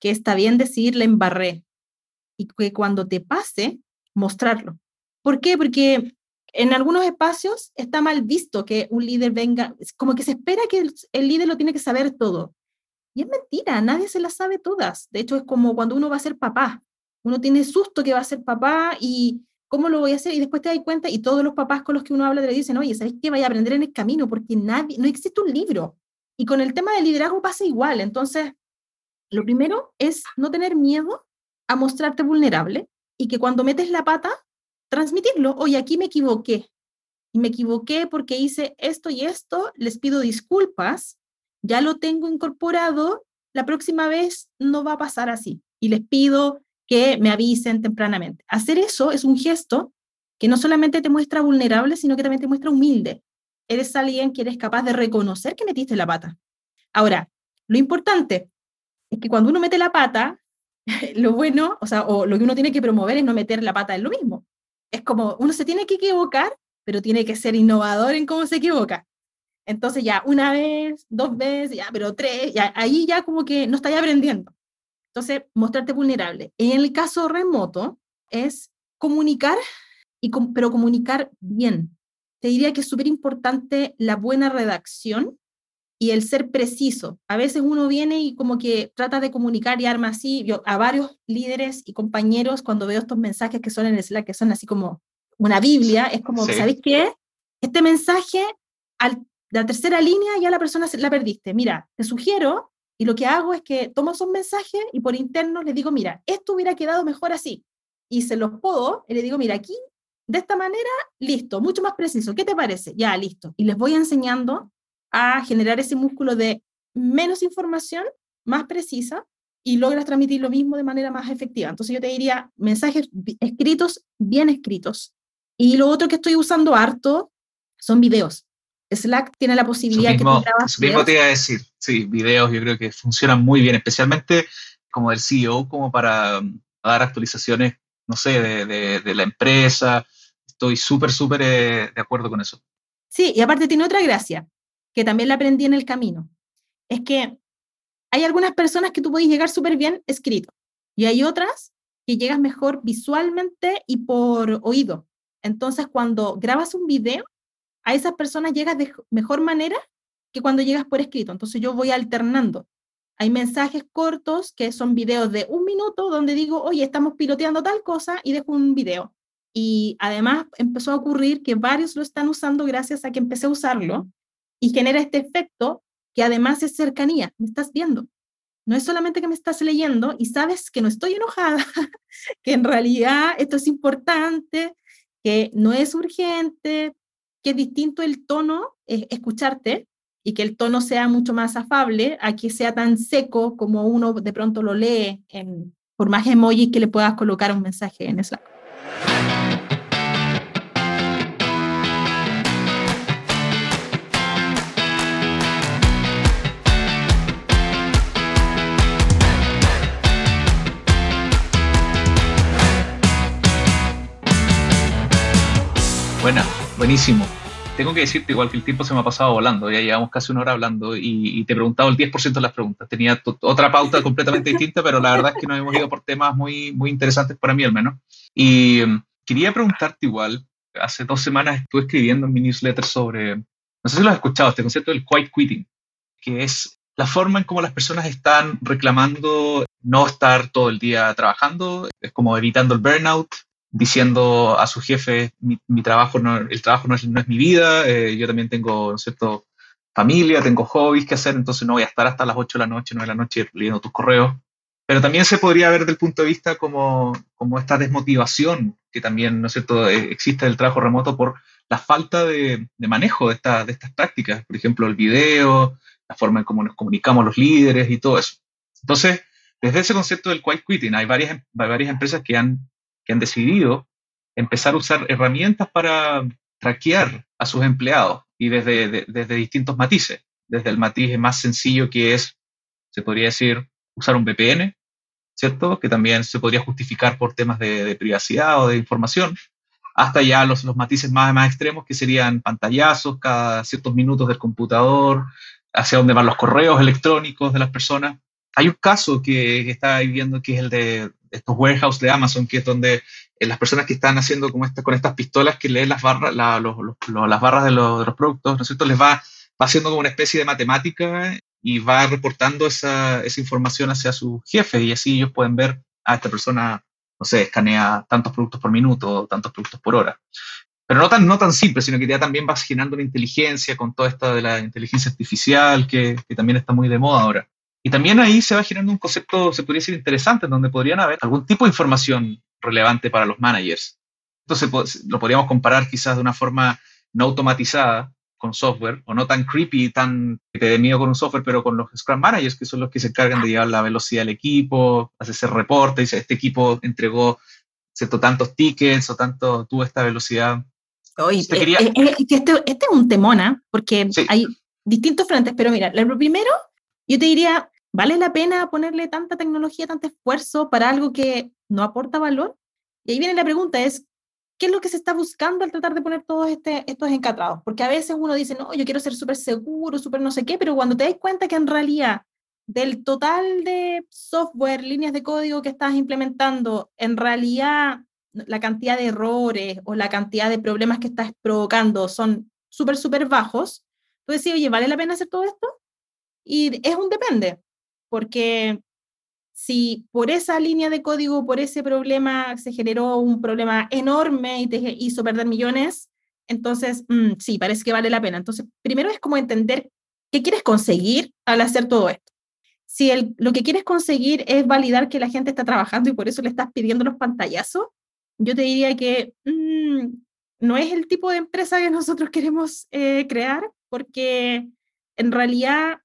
que está bien decir le embarré y que cuando te pase, mostrarlo. ¿Por qué? Porque en algunos espacios está mal visto que un líder venga, como que se espera que el, líder lo tiene que saber todo. Y es mentira, nadie se las sabe todas. De hecho, es como cuando uno va a ser papá. Uno tiene susto que va a ser papá y cómo lo voy a hacer y después te das cuenta y todos los papás con los que uno habla le dicen, oye, ¿sabes qué? Vaya a aprender en el camino porque nadie, no existe un libro. Y con el tema del liderazgo pasa igual. Entonces, lo primero es no tener miedo a mostrarte vulnerable y que cuando metes la pata, transmitirlo. Oye, aquí me equivoqué. Y me equivoqué porque hice esto y esto, les pido disculpas, ya lo tengo incorporado, la próxima vez no va a pasar así. Y les pido que me avisen tempranamente. Hacer eso es un gesto que no solamente te muestra vulnerable, sino que también te muestra humilde eres alguien que eres capaz de reconocer que metiste la pata. Ahora, lo importante es que cuando uno mete la pata, (laughs) lo bueno, o sea, o lo que uno tiene que promover es no meter la pata en lo mismo. Es como, uno se tiene que equivocar, pero tiene que ser innovador en cómo se equivoca. Entonces ya una vez, dos veces, ya, pero tres, ya, ahí ya como que no estáis aprendiendo. Entonces, mostrarte vulnerable. En el caso remoto es comunicar, y pero comunicar bien, te diría que es súper importante la buena redacción y el ser preciso. A veces uno viene y como que trata de comunicar y arma así. Yo a varios líderes y compañeros cuando veo estos mensajes que son en el Slack, que son así como una Biblia, es como, ¿sabéis qué? Este mensaje, al, la tercera línea ya la persona la perdiste. Mira, te sugiero y lo que hago es que tomo esos mensajes y por interno les digo, mira, esto hubiera quedado mejor así. Y se los puedo y le digo, mira, aquí de esta manera, listo, mucho más preciso. ¿Qué te parece? Ya, listo. Y les voy enseñando a generar ese músculo de menos información, más precisa, y logras transmitir lo mismo de manera más efectiva. Entonces yo te diría mensajes escritos, bien escritos. Y lo otro que estoy usando harto son videos. Slack tiene la posibilidad que tú grabas mismo te iba a decir, sí, videos yo creo que funcionan muy bien, especialmente como del CEO, como para um, dar actualizaciones, no sé, de, de, la empresa. Estoy súper, súper eh, de acuerdo con eso. Sí, y aparte tiene otra gracia, que también la aprendí en el camino. Es que hay algunas personas que tú puedes llegar súper bien escrito y hay otras que llegas mejor visualmente y por oído. Entonces, cuando grabas un video, a esas personas llegas de mejor manera que cuando llegas por escrito. Entonces, yo voy alternando. Hay mensajes cortos que son videos de un minuto donde digo, oye, estamos piloteando tal cosa y dejo un video. Y además empezó a ocurrir que varios lo están usando gracias a que empecé a usarlo y genera este efecto que además es cercanía, me estás viendo. No es solamente que me estás leyendo y sabes que no estoy enojada, (laughs) que en realidad esto es importante, que no es urgente, que es distinto el tono, escucharte y que el tono sea mucho más afable a que sea tan seco como uno de pronto lo lee en, por más emojis que le puedas colocar un mensaje en Slack. Buena, buenísimo. Tengo que decirte igual que el tiempo se me ha pasado volando, ya llevamos casi una hora hablando y, te he preguntado el 10% de las preguntas. Tenía otra pauta completamente distinta, pero la verdad es que nos hemos ido por temas muy, muy interesantes para mí al menos. Y um, quería preguntarte igual, hace dos semanas estuve escribiendo en mi newsletter sobre, no sé si lo has escuchado, este concepto del quiet quitting, que es la forma en cómo las personas están reclamando no estar todo el día trabajando, es como evitando el burnout, diciendo a su jefe, mi, trabajo el trabajo no es, no es mi vida, eh, yo también tengo, ¿no cierto?, familia, tengo hobbies que hacer, entonces no voy a estar hasta las 8 de la noche, 9 de la noche leyendo tus correos. Pero también se podría ver desde el punto de vista como, como esta desmotivación que también, ¿no es cierto?, eh, existe del trabajo remoto por la falta de, de manejo de, esta, de estas prácticas, por ejemplo, el video, la forma en cómo nos comunicamos los líderes y todo eso. Entonces, desde ese concepto del quiet quitting, hay varias, hay varias empresas que han que han decidido empezar a usar herramientas para traquear a sus empleados y desde, desde distintos matices, desde el matiz más sencillo que es, se podría decir, usar un VPN, ¿cierto? Que también se podría justificar por temas de, privacidad o de información, hasta ya los, los matices más, más extremos que serían pantallazos cada ciertos minutos del computador, hacia dónde van los correos electrónicos de las personas. Hay un caso que, está viendo que es el de estos warehouse de Amazon, que es donde eh, las personas que están haciendo como con estas pistolas que leen las barras, las barras de los, productos, ¿no es cierto? Les va, va haciendo como una especie de matemática y va reportando esa, esa información hacia sus jefes y así ellos pueden ver a esta persona, no sé, escanea tantos productos por minuto, tantos productos por hora. Pero no tan, no tan simple, sino que ya también va generando una inteligencia con toda esta de la inteligencia artificial que, que también está muy de moda ahora. Y también ahí se va generando un concepto, se podría decir, interesante, en donde podrían haber algún tipo de información relevante para los managers. Entonces pues, lo podríamos comparar quizás de una forma no automatizada con software, o no tan creepy, tan que te dé miedo con un software, pero con los Scrum Managers, que son los que se encargan de llevar la velocidad del equipo, hacer reporte, dice, este equipo entregó cierto, tantos tickets o tanto tuvo esta velocidad. Oye, eh, eh, eh, este, este, es un temona, porque hay distintos frentes, pero mira, lo primero, yo te diría, ¿Vale la pena ponerle tanta tecnología, tanto esfuerzo para algo que no aporta valor? Y ahí viene la pregunta, es, ¿qué es lo que se está buscando al tratar de poner todos este, estos encatrados? Porque a veces uno dice, no, yo quiero ser súper seguro, súper no sé qué, pero cuando te das cuenta que en realidad del total de software, líneas de código que estás implementando, en realidad la cantidad de errores o la cantidad de problemas que estás provocando son súper, súper bajos, tú decís, oye, ¿vale la pena hacer todo esto? Y es un depende porque si por esa línea de código, por ese problema, se generó un problema enorme y te hizo perder millones, entonces mm, sí, parece que vale la pena. Entonces, primero es como entender qué quieres conseguir al hacer todo esto. Si el, lo que quieres conseguir es validar que la gente está trabajando y por eso le estás pidiendo los pantallazos, yo te diría que mm, no es el tipo de empresa que nosotros queremos eh, crear, porque en realidad,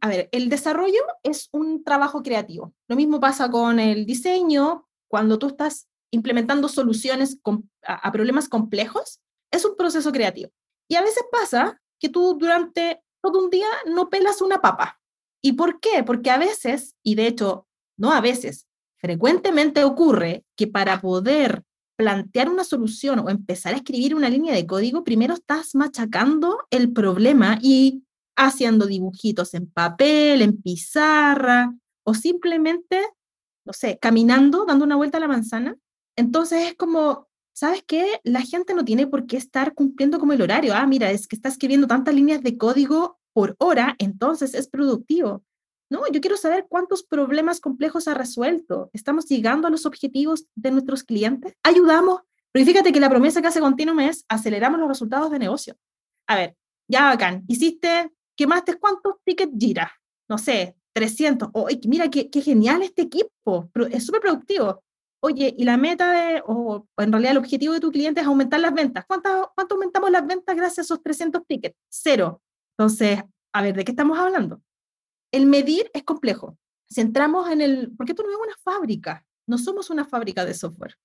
a ver, el desarrollo es un trabajo creativo. Lo mismo pasa con el diseño, cuando tú estás implementando soluciones a, problemas complejos, es un proceso creativo. Y a veces pasa que tú durante todo un día no pelas una papa. ¿Y por qué? Porque a veces, y de hecho, no a veces, frecuentemente ocurre que para poder plantear una solución o empezar a escribir una línea de código, primero estás machacando el problema y haciendo dibujitos en papel, en pizarra, o simplemente, no sé, caminando, dando una vuelta a la manzana. Entonces es como, ¿sabes qué? La gente no tiene por qué estar cumpliendo como el horario. Ah, mira, es que está escribiendo tantas líneas de código por hora, entonces es productivo. No, yo quiero saber cuántos problemas complejos ha resuelto. ¿Estamos llegando a los objetivos de nuestros clientes? ¿Ayudamos? Pero fíjate que la promesa que hace Continuum es aceleramos los resultados de negocio. A ver, ya bacán. Hiciste, quemaste cuántos tickets gira? No sé, 300. Oh, mira qué, qué genial este equipo. Es súper productivo. Oye, y la meta de, o, en realidad el objetivo de tu cliente es aumentar las ventas. ¿Cuánto, ¿Cuánto aumentamos las ventas gracias a esos 300 tickets? Cero. Entonces, a ver, ¿de qué estamos hablando? el medir es complejo. Si entramos en el, porque esto no es una fábrica, no somos una fábrica de software.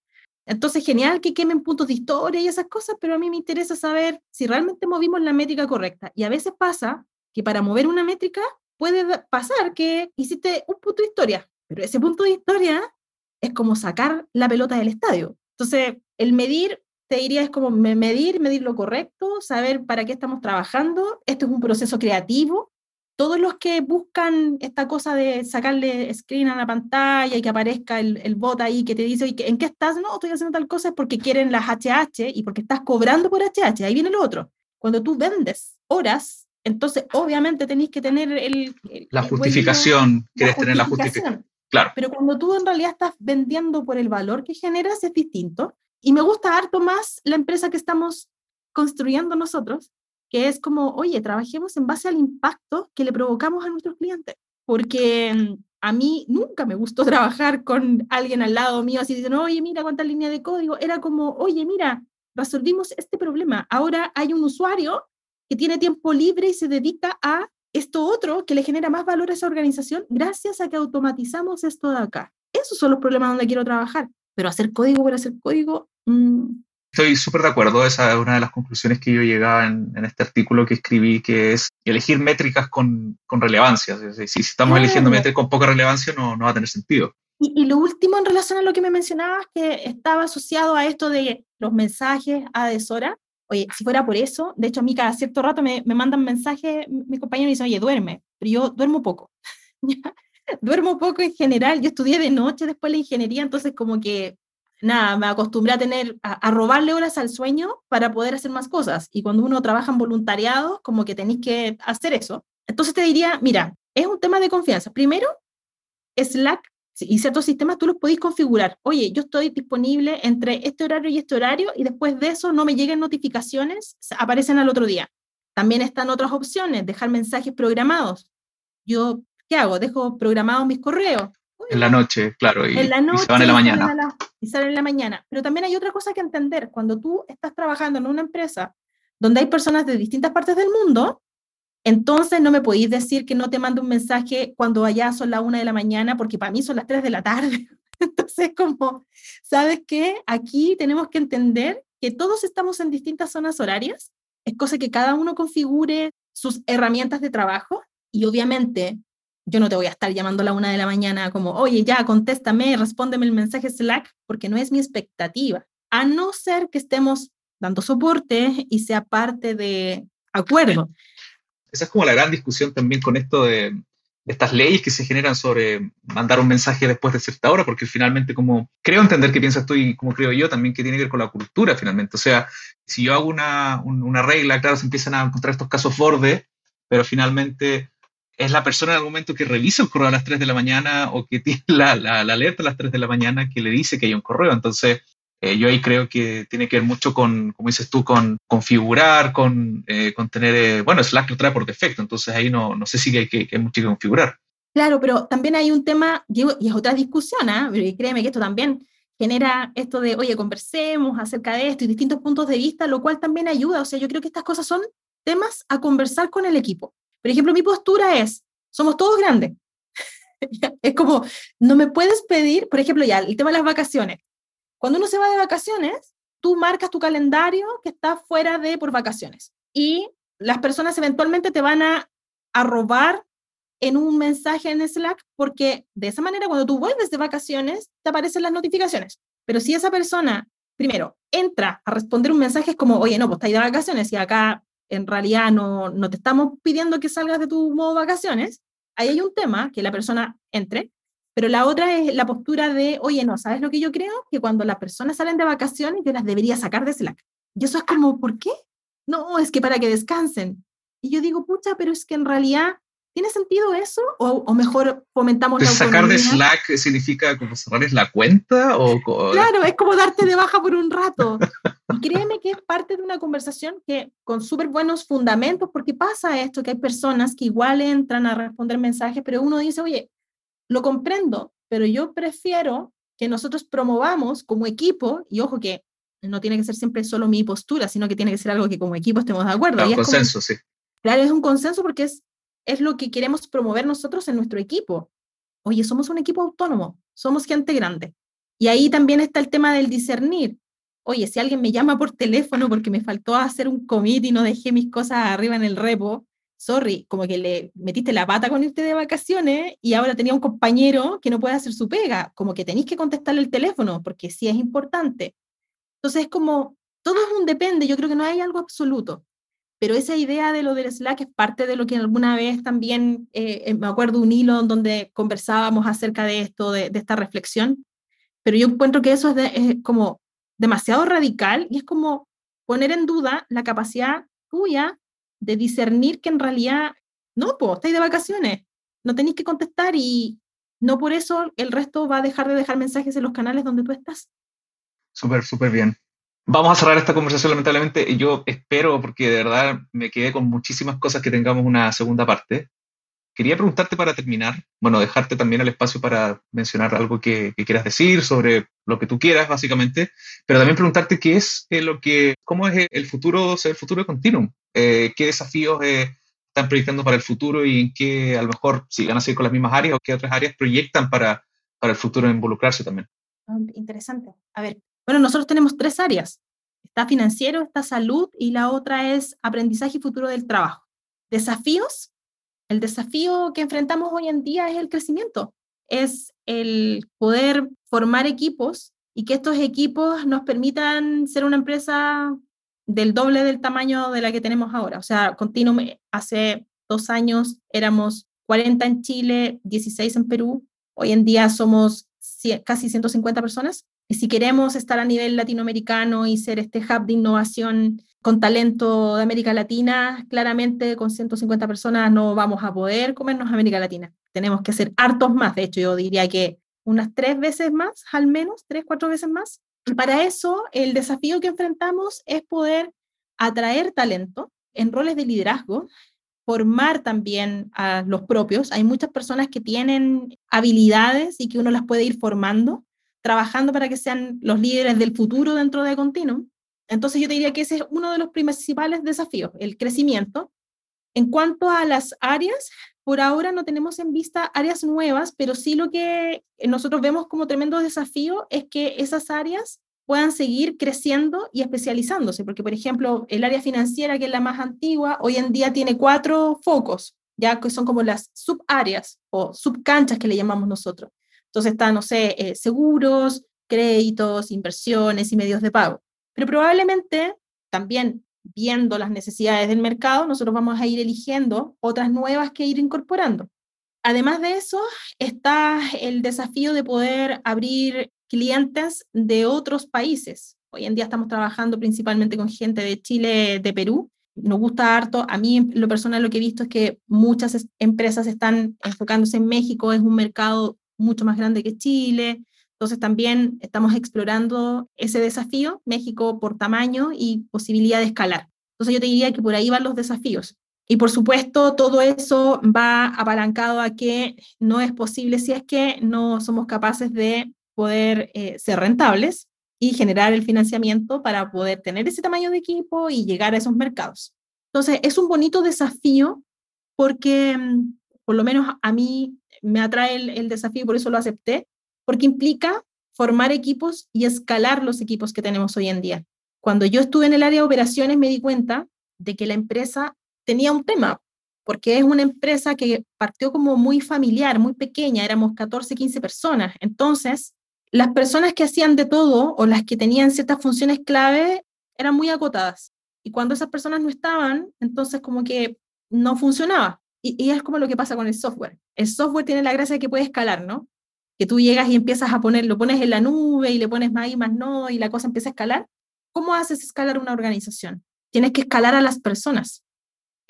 Entonces, genial que quemen puntos de historia y esas cosas, pero a mí me interesa saber si realmente movimos la métrica correcta. Y a veces pasa que para mover una métrica puede pasar que hiciste un punto de historia, pero ese punto de historia es como sacar la pelota del estadio. Entonces, el medir, te diría, es como medir, medir lo correcto, saber para qué estamos trabajando. Esto es un proceso creativo todos los que buscan esta cosa de sacarle screen a la pantalla y que aparezca el, el bot ahí que te dice, ¿en qué estás? No, estoy haciendo tal cosa es porque quieren las HH y porque estás cobrando por HH. Ahí viene lo otro. Cuando tú vendes horas, entonces obviamente tenéis que tener el... la justificación, quieres tener la justificación. Claro. Pero cuando tú en realidad estás vendiendo por el valor que generas es distinto. Y me gusta harto más la empresa que estamos construyendo nosotros, que es como, oye, trabajemos en base al impacto que le provocamos a nuestros clientes, porque mm, a mí nunca me gustó trabajar con alguien al lado mío así diciendo, oye, mira cuánta línea de código, era como, oye, mira, resolvimos este problema, ahora hay un usuario que tiene tiempo libre y se dedica a esto otro que le genera más valor a esa organización gracias a que automatizamos esto de acá. Esos son los problemas donde quiero trabajar, pero hacer código por hacer código, mmm, Estoy súper de acuerdo, esa es una de las conclusiones que yo llegaba en, en este artículo que escribí, que es elegir métricas con, con relevancia. Si, si, estamos eligiendo métricas con poca relevancia, no, no va a tener sentido. Y, y, lo último en relación a lo que me mencionabas, que estaba asociado a esto de los mensajes a deshora. Oye, si fuera por eso, de hecho a mí cada cierto rato me, me mandan mensajes, mis compañeros dicen, oye, duerme, pero yo duermo poco. (laughs) duermo poco en general, yo estudié de noche después la ingeniería, entonces como que nada, me acostumbré a tener, a, robarle horas al sueño para poder hacer más cosas. Y cuando uno trabaja en voluntariado, como que tenéis que hacer eso. Entonces te diría, mira, es un tema de confianza. Primero, Slack y ciertos sistemas tú los podéis configurar. Oye, yo estoy disponible entre este horario y este horario y después de eso no me lleguen notificaciones, aparecen al otro día. También están otras opciones, dejar mensajes programados. Yo, ¿qué hago? Dejo programados mis correos en la noche, claro, y, en la noche, y se van en la mañana. y salen en la mañana. Pero también hay otra cosa que entender. Cuando tú estás trabajando en una empresa donde hay personas de distintas partes del mundo, entonces no me podéis decir que no te mando un mensaje cuando allá son las una de la mañana, porque para mí son las tres de la tarde. (laughs) Entonces, como, ¿sabes qué? Aquí tenemos que entender que todos estamos en distintas zonas horarias. Es cosa que cada uno configure sus herramientas de trabajo y obviamente yo no te voy a estar llamando a la una de la mañana como, oye, ya, contéstame, respóndeme el mensaje Slack, porque no es mi expectativa. A no ser que estemos dando soporte y sea parte de acuerdo. Esa es como la gran discusión también con esto de, estas leyes que se generan sobre mandar un mensaje después de cierta hora, porque finalmente como creo entender que piensas tú y como creo yo también que tiene que ver con la cultura finalmente. O sea, si yo hago una, una regla, claro, se empiezan a encontrar estos casos borde, pero finalmente es la persona en el momento que revisa el correo a las 3 de la mañana o que tiene (laughs) la, la, alerta a las 3 de la mañana que le dice que hay un correo. Entonces, eh, yo ahí creo que tiene que ver mucho con, como dices tú, con configurar, con, eh, con tener, eh, bueno, Slack lo trae por defecto, entonces ahí no, no sé si hay, que, hay mucho que configurar. Claro, pero también hay un tema, y es otra discusión, ¿eh? créeme que esto también, genera esto de, oye, conversemos acerca de esto y distintos puntos de vista, lo cual también ayuda. O sea, yo creo que estas cosas son temas a conversar con el equipo. Por ejemplo, mi postura es, somos todos grandes. (laughs) es como, no me puedes pedir, por ejemplo, ya, el tema de las vacaciones. Cuando uno se va de vacaciones, tú marcas tu calendario que está fuera de por vacaciones. Y las personas eventualmente te van a, a robar en un mensaje en Slack, porque de esa manera cuando tú vuelves de vacaciones, te aparecen las notificaciones. Pero si esa persona, primero, entra a responder un mensaje, es como, oye, no, pues estáis de vacaciones y acá en realidad no, no te estamos pidiendo que salgas de tu modo vacaciones, ahí hay un tema que la persona entre, pero la otra es la postura de, oye, no, ¿sabes lo que yo creo? Que cuando las personas salen de vacaciones, yo las debería sacar de Slack. Y eso es como, ¿por qué? No, es que para que descansen. Y yo digo, pucha, pero es que en realidad ¿Tiene sentido eso? ¿O, mejor fomentamos la ¿Sacar de Slack significa como cerrarles la cuenta? O, Claro, es como darte de baja por un rato. Y créeme que es parte de una conversación que con súper buenos fundamentos, porque pasa esto, que hay personas que igual entran a responder mensajes, pero uno dice, oye, lo comprendo, pero yo prefiero que nosotros promovamos como equipo, y ojo que no tiene que ser siempre solo mi postura, sino que tiene que ser algo que como equipo estemos de acuerdo. Un consenso, sí. Claro, es un consenso porque es es lo que queremos promover nosotros en nuestro equipo. Oye, somos un equipo autónomo, somos gente grande. Y ahí también está el tema del discernir. Oye, si alguien me llama por teléfono porque me faltó hacer un commit y no dejé mis cosas arriba en el repo, sorry, como que le metiste la pata con irte de vacaciones y ahora tenía un compañero que no puede hacer su pega, como que tenéis que contestarle el teléfono porque sí es importante. Entonces es como, todo es un depende, yo creo que no hay algo absoluto pero esa idea de lo del Slack es parte de lo que alguna vez también, eh, eh, me acuerdo un hilo donde conversábamos acerca de esto, de, esta reflexión, pero yo encuentro que eso es, como demasiado radical y es como poner en duda la capacidad tuya de discernir que en realidad, no, pues, estáis de vacaciones, no tenéis que contestar y no por eso el resto va a dejar de dejar mensajes en los canales donde tú estás. Súper, súper bien. Vamos a cerrar esta conversación lamentablemente. Yo espero, porque de verdad me quedé con muchísimas cosas, que tengamos una segunda parte. Quería preguntarte para terminar, bueno, dejarte también el espacio para mencionar algo que, quieras decir sobre lo que tú quieras, básicamente, pero también preguntarte qué es eh, lo que, cómo es el futuro, el futuro de Continuum, eh, qué desafíos eh, están proyectando para el futuro y en qué, a lo mejor, si van a seguir con las mismas áreas o qué otras áreas proyectan para, para el futuro involucrarse también. Ah, interesante. A ver, bueno, nosotros tenemos tres áreas. Está financiero, está salud y la otra es aprendizaje y futuro del trabajo. Desafíos. El desafío que enfrentamos hoy en día es el crecimiento. Es el poder formar equipos y que estos equipos nos permitan ser una empresa del doble del tamaño de la que tenemos ahora. O sea, Continuum hace dos años éramos 40 en Chile, 16 en Perú. Hoy en día somos casi 150 personas si queremos estar a nivel latinoamericano y ser este hub de innovación con talento de América Latina, claramente con 150 personas no vamos a poder comernos América Latina. Tenemos que ser hartos más. De hecho, yo diría que unas tres veces más, al menos, tres, cuatro veces más. Y para eso, el desafío que enfrentamos es poder atraer talento en roles de liderazgo, formar también a los propios. Hay muchas personas que tienen habilidades y que uno las puede ir formando trabajando para que sean los líderes del futuro dentro de Continuum. Entonces yo te diría que ese es uno de los principales desafíos, el crecimiento. En cuanto a las áreas, por ahora no tenemos en vista áreas nuevas, pero sí lo que nosotros vemos como tremendo desafío es que esas áreas puedan seguir creciendo y especializándose, porque por ejemplo el área financiera, que es la más antigua, hoy en día tiene cuatro focos, ya que son como las subáreas o subcanchas que le llamamos nosotros. Entonces está, no sé, eh, seguros, créditos, inversiones y medios de pago. Pero probablemente también viendo las necesidades del mercado, nosotros vamos a ir eligiendo otras nuevas que ir incorporando. Además de eso, está el desafío de poder abrir clientes de otros países. Hoy en día estamos trabajando principalmente con gente de Chile, de Perú. Nos gusta harto. A mí, lo personal, lo que he visto es que muchas empresas están enfocándose en México. Es un mercado mucho más grande que Chile. Entonces también estamos explorando ese desafío, México por tamaño y posibilidad de escalar. Entonces yo te diría que por ahí van los desafíos. Y por supuesto, todo eso va apalancado a que no es posible si es que no somos capaces de poder eh, ser rentables y generar el financiamiento para poder tener ese tamaño de equipo y llegar a esos mercados. Entonces, es un bonito desafío porque, mm, por lo menos a mí me atrae el, desafío, por eso lo acepté, porque implica formar equipos y escalar los equipos que tenemos hoy en día. Cuando yo estuve en el área de operaciones me di cuenta de que la empresa tenía un tema, porque es una empresa que partió como muy familiar, muy pequeña, éramos 14, 15 personas. Entonces, las personas que hacían de todo o las que tenían ciertas funciones clave eran muy acotadas. Y cuando esas personas no estaban, entonces como que no funcionaba. Y, es como lo que pasa con el software. El software tiene la gracia de que puede escalar, ¿no? Que tú llegas y empiezas a poner, lo pones en la nube y le pones más y más no y la cosa empieza a escalar. ¿Cómo haces escalar una organización? Tienes que escalar a las personas.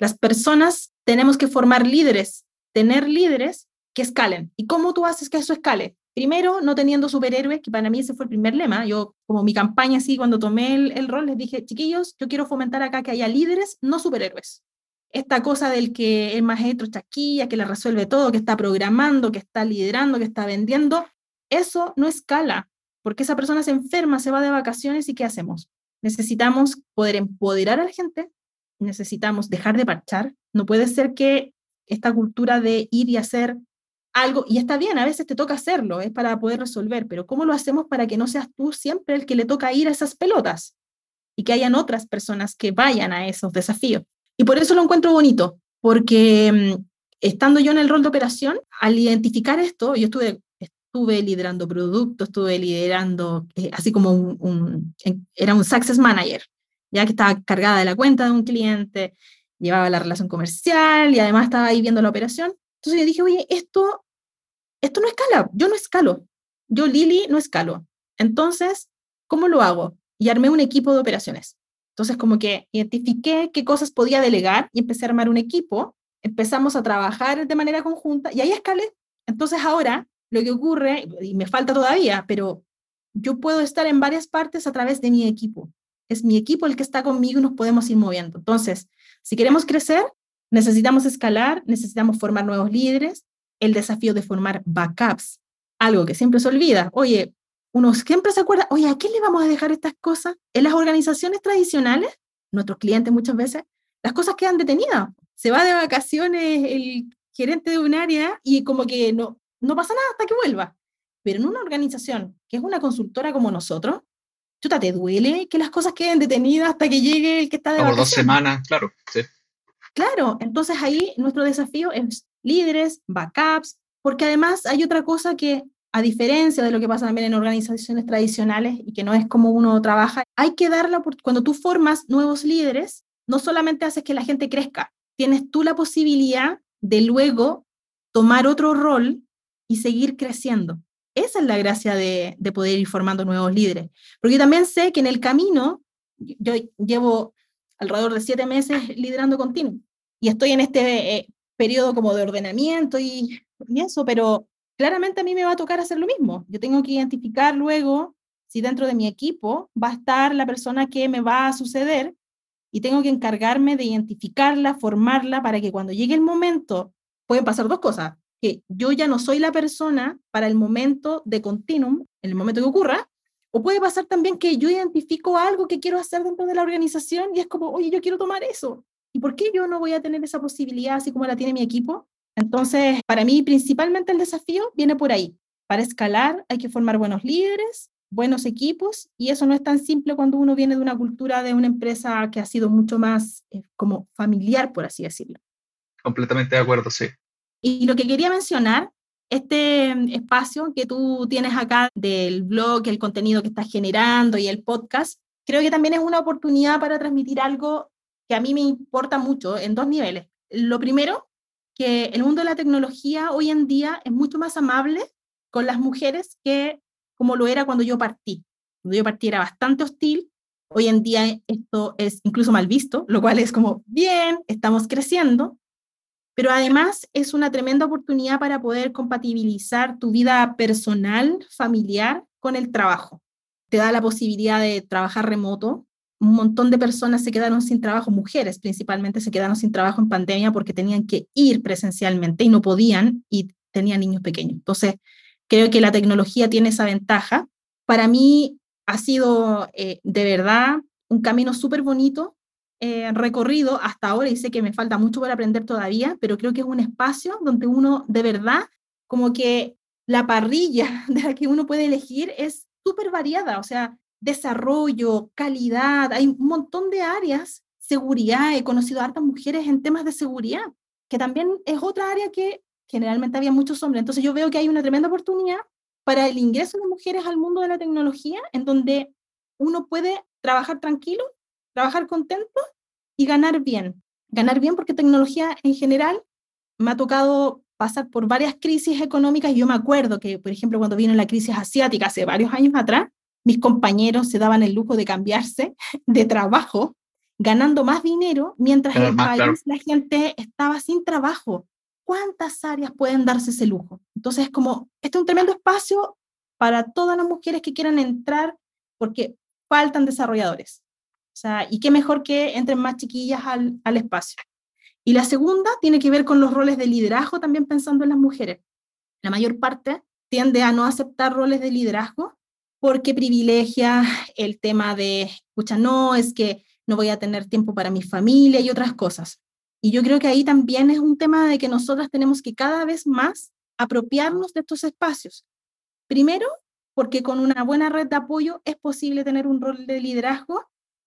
Las personas tenemos que formar líderes, tener líderes que escalen. ¿Y cómo tú haces que eso escale? Primero, no teniendo superhéroes, que para mí ese fue el primer lema. Yo, como mi campaña, así, cuando tomé el, el rol, les dije, chiquillos, yo quiero fomentar acá que haya líderes, no superhéroes. Esta cosa del que es maestro chaquilla, que le resuelve todo, que está programando, que está liderando, que está vendiendo, eso no escala, porque esa persona se enferma, se va de vacaciones y ¿qué hacemos? Necesitamos poder empoderar a la gente, necesitamos dejar de parchar. No puede ser que esta cultura de ir y hacer algo, y está bien, a veces te toca hacerlo, es para poder resolver, pero ¿cómo lo hacemos para que no seas tú siempre el que le toca ir a esas pelotas? Y que hayan otras personas que vayan a esos desafíos. Y por eso lo encuentro bonito, porque mm, estando yo en el rol de operación, al identificar esto, yo estuve, estuve liderando productos, estuve liderando, eh, así como era un success manager, ya que estaba cargada de la cuenta de un cliente, llevaba la relación comercial y además estaba ahí viendo la operación. Entonces yo dije, oye, esto, esto no escala, yo no escalo, yo Lili no escalo. Entonces, ¿cómo lo hago? Y armé un equipo de operaciones. Entonces, como que identifiqué qué cosas podía delegar y empecé a armar un equipo, empezamos a trabajar de manera conjunta y ahí escalé. Entonces, ahora lo que ocurre, y me falta todavía, pero yo puedo estar en varias partes a través de mi equipo es mi equipo el que está conmigo y nos podemos ir moviendo. Entonces, si queremos crecer, necesitamos escalar, necesitamos formar nuevos líderes, el desafío de formar backups, algo que siempre se olvida. Oye, uno siempre se acuerda, oye, ¿a quién le vamos a dejar estas cosas? En las organizaciones tradicionales, nuestros clientes muchas veces, las cosas quedan detenidas. Se va de vacaciones el gerente de un área y como que no, no pasa nada hasta que vuelva. Pero en una organización que es una consultora como nosotros, chuta, ¿te duele que las cosas queden detenidas hasta que llegue el que está de Por dos semanas, claro, sí. Claro, entonces ahí nuestro desafío es líderes, backups, porque además hay otra cosa que, a diferencia de lo que pasa también en organizaciones tradicionales y que no es como uno trabaja, hay que darla, cuando tú formas nuevos líderes, no solamente haces que la gente crezca, tienes tú la posibilidad de luego tomar otro rol y seguir creciendo. Esa es la gracia de, poder ir formando nuevos líderes. Porque también sé que en el camino, yo llevo alrededor de siete meses liderando continuo y estoy en este eh, periodo como de ordenamiento y, y eso, pero claramente a mí me va a tocar hacer lo mismo. Yo tengo que identificar luego si dentro de mi equipo va a estar la persona que me va a suceder y tengo que encargarme de identificarla, formarla para que cuando llegue el momento, pueden pasar dos cosas que yo ya no soy la persona para el momento de continuum, en el momento que ocurra, o puede pasar también que yo identifico algo que quiero hacer dentro de la organización y es como, oye, yo quiero tomar eso. ¿Y por qué yo no voy a tener esa posibilidad así como la tiene mi equipo? Entonces, para mí, principalmente el desafío viene por ahí. Para escalar hay que formar buenos líderes, buenos equipos, y eso no es tan simple cuando uno viene de una cultura de una empresa que ha sido mucho más eh, como familiar, por así decirlo. Completamente de acuerdo, sí. Y lo que quería mencionar, este espacio que tú tienes acá del blog, el contenido que estás generando y el podcast, creo que también es una oportunidad para transmitir algo que a mí me importa mucho en dos niveles. Lo primero, que el mundo de la tecnología hoy en día es mucho más amable con las mujeres que como lo era cuando yo partí. Cuando yo partí era bastante hostil, hoy en día esto es incluso mal visto, lo cual es como, bien, estamos creciendo, pero además es una tremenda oportunidad para poder compatibilizar tu vida personal, familiar con el trabajo. Te da la posibilidad de trabajar remoto. Un montón de personas se quedaron sin trabajo, mujeres principalmente se quedaron sin trabajo en pandemia porque tenían que ir presencialmente y no podían y tenían niños pequeños. Entonces, Creo que la tecnología tiene esa ventaja. Para mí ha sido eh, de verdad un camino súper bonito eh, recorrido hasta ahora y sé que me falta mucho por aprender todavía, pero creo que es un espacio donde uno de verdad, como que la parrilla (laughs) de la que uno puede elegir es súper variada, o sea, desarrollo, calidad, hay un montón de áreas, seguridad, he conocido a hartas mujeres en temas de seguridad, que también es otra área que generalmente había muchos hombres. Entonces yo veo que hay una tremenda oportunidad para el ingreso de mujeres al mundo de la tecnología, en donde uno puede trabajar tranquilo, trabajar contento y ganar bien. Ganar bien porque tecnología en general me ha tocado pasar por varias crisis económicas. Yo me acuerdo que, por ejemplo, cuando vino la crisis asiática hace varios años atrás, mis compañeros se daban el lujo de cambiarse de trabajo, ganando más dinero, mientras en el país la gente estaba sin trabajo. ¿Cuántas áreas pueden darse ese lujo? Entonces, como, este es un tremendo espacio para todas las mujeres que quieran entrar, porque faltan desarrolladores. O sea, y qué mejor que entren más chiquillas al, al espacio. Y la segunda tiene que ver con los roles de liderazgo, también pensando en las mujeres. La mayor parte tiende a no aceptar roles de liderazgo porque privilegia el tema de, escucha, no, es que no voy a tener tiempo para mi familia y otras cosas. Y yo creo que ahí también es un tema de que nosotras tenemos que cada vez más apropiarnos de estos espacios. Primero, porque con una buena red de apoyo es posible tener un rol de liderazgo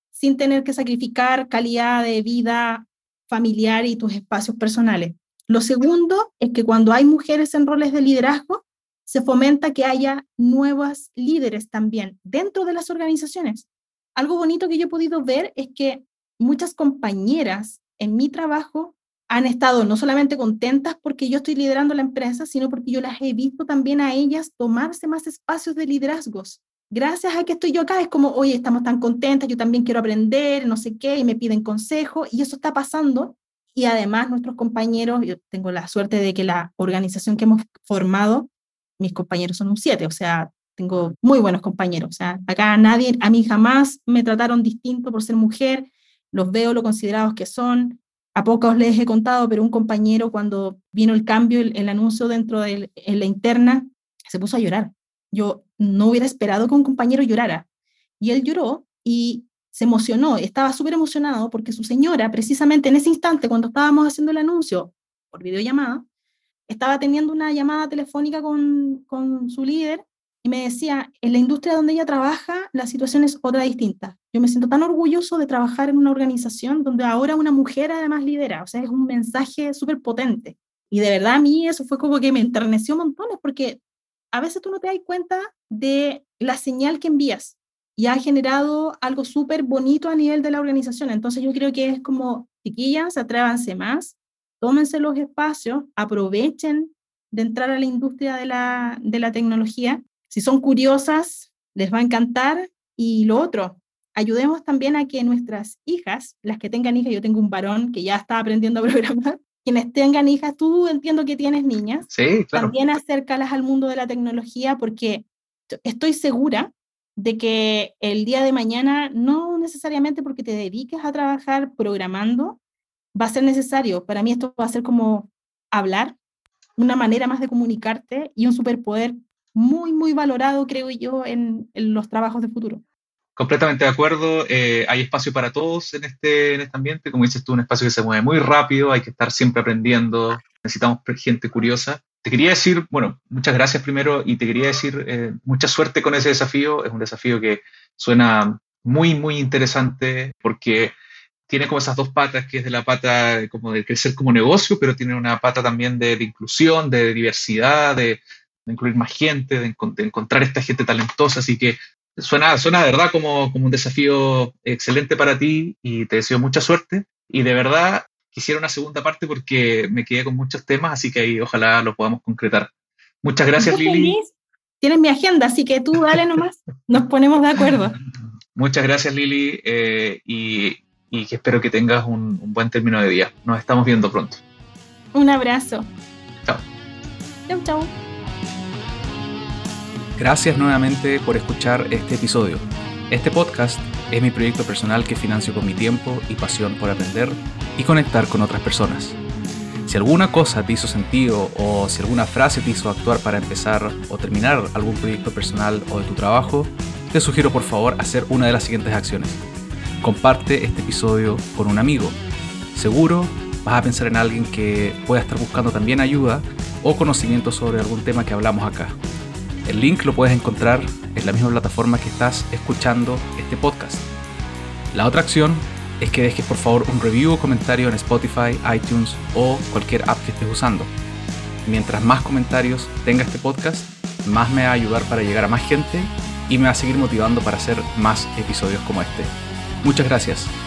sin tener que sacrificar calidad de vida familiar y tus espacios personales. Lo segundo es que cuando hay mujeres en roles de liderazgo, se fomenta que haya nuevas líderes también dentro de las organizaciones. Algo bonito que yo he podido ver es que muchas compañeras en mi trabajo han estado no solamente contentas porque yo estoy liderando la empresa, sino porque yo las he visto también a ellas tomarse más espacios de liderazgos. Gracias a que estoy yo acá, es como, oye, estamos tan contentas, yo también quiero aprender, no sé qué, y me piden consejo, y eso está pasando. Y además nuestros compañeros, yo tengo la suerte de que la organización que hemos formado mis compañeros son un 7, o sea, tengo muy buenos compañeros, o sea, acá nadie, a mí jamás me trataron distinto por ser mujer, los veo lo considerados que son, a pocos les he contado, pero un compañero cuando vino el cambio, el, anuncio dentro de la interna, se puso a llorar. Yo no hubiera esperado que un compañero llorara. Y él lloró y se emocionó, estaba súper emocionado porque su señora, precisamente en ese instante, cuando estábamos haciendo el anuncio por videollamada, estaba teniendo una llamada telefónica con, con su líder y me decía, en la industria donde ella trabaja, la situación es otra distinta. Yo me siento tan orgulloso de trabajar en una organización donde ahora una mujer además lidera, o sea, es un mensaje súper potente. Y de verdad a mí eso fue como que me enterneció montones porque a veces tú no te das cuenta de la señal que envías y ha generado algo súper bonito a nivel de la organización. Entonces yo creo que es como, chiquillas, atrévanse más, tómense los espacios, aprovechen de entrar a la industria de la, de la tecnología. Si son curiosas, les va a encantar. Y lo otro, ayudemos también a que nuestras hijas, las que tengan hijas, yo tengo un varón que ya está aprendiendo a (laughs) programar, quienes tengan hijas, tú entiendo que tienes niñas, sí, claro. también acércalas al mundo de la tecnología porque estoy segura de que el día de mañana, no necesariamente porque te dediques a trabajar programando, va a ser necesario. Para mí esto va a ser como hablar, una manera más de comunicarte y un superpoder muy, muy valorado, creo yo, en, los trabajos de futuro. Completamente de acuerdo. Eh, hay espacio para todos en este, en este ambiente. Como dices tú, un espacio que se mueve muy rápido, hay que estar siempre aprendiendo. Necesitamos gente curiosa. Te quería decir, bueno, muchas gracias primero y te quería decir eh, mucha suerte con ese desafío. Es un desafío que suena muy, muy interesante porque tiene como esas dos patas, que es de la pata como de crecer como negocio, pero tiene una pata también de, inclusión, de diversidad, de, incluir más gente, de, encontrar esta gente talentosa. Así que suena, suena de verdad como, como un desafío excelente para ti y te deseo mucha suerte. Y de verdad quisiera una segunda parte porque me quedé con muchos temas, así que ahí ojalá lo podamos concretar. Muchas gracias, Lili. Tienes mi agenda, así que tú dale nomás, nos ponemos de acuerdo. (laughs) Muchas gracias, Lili, eh, y y que espero que tengas un, buen término de día. Nos estamos viendo pronto. Un abrazo. Chao. Chao, chao. Gracias nuevamente por escuchar este episodio. Este podcast es mi proyecto personal que financio con mi tiempo y pasión por aprender y conectar con otras personas. Si Si alguna cosa te hizo sentido o si alguna frase te hizo actuar para empezar o terminar algún proyecto personal o de tu trabajo, te sugiero por favor hacer una de las siguientes acciones. Comparte este episodio con un amigo. Seguro vas a pensar en alguien que pueda estar buscando también ayuda o conocimiento sobre algún tema que hablamos acá. El link lo puedes encontrar en la misma plataforma que estás escuchando este podcast. La otra acción es que dejes por favor un review o comentario en Spotify, iTunes o cualquier app que estés usando. Mientras más comentarios tenga este podcast, más me va a ayudar para llegar a más gente y me va a seguir motivando para hacer más episodios como este. Muchas gracias.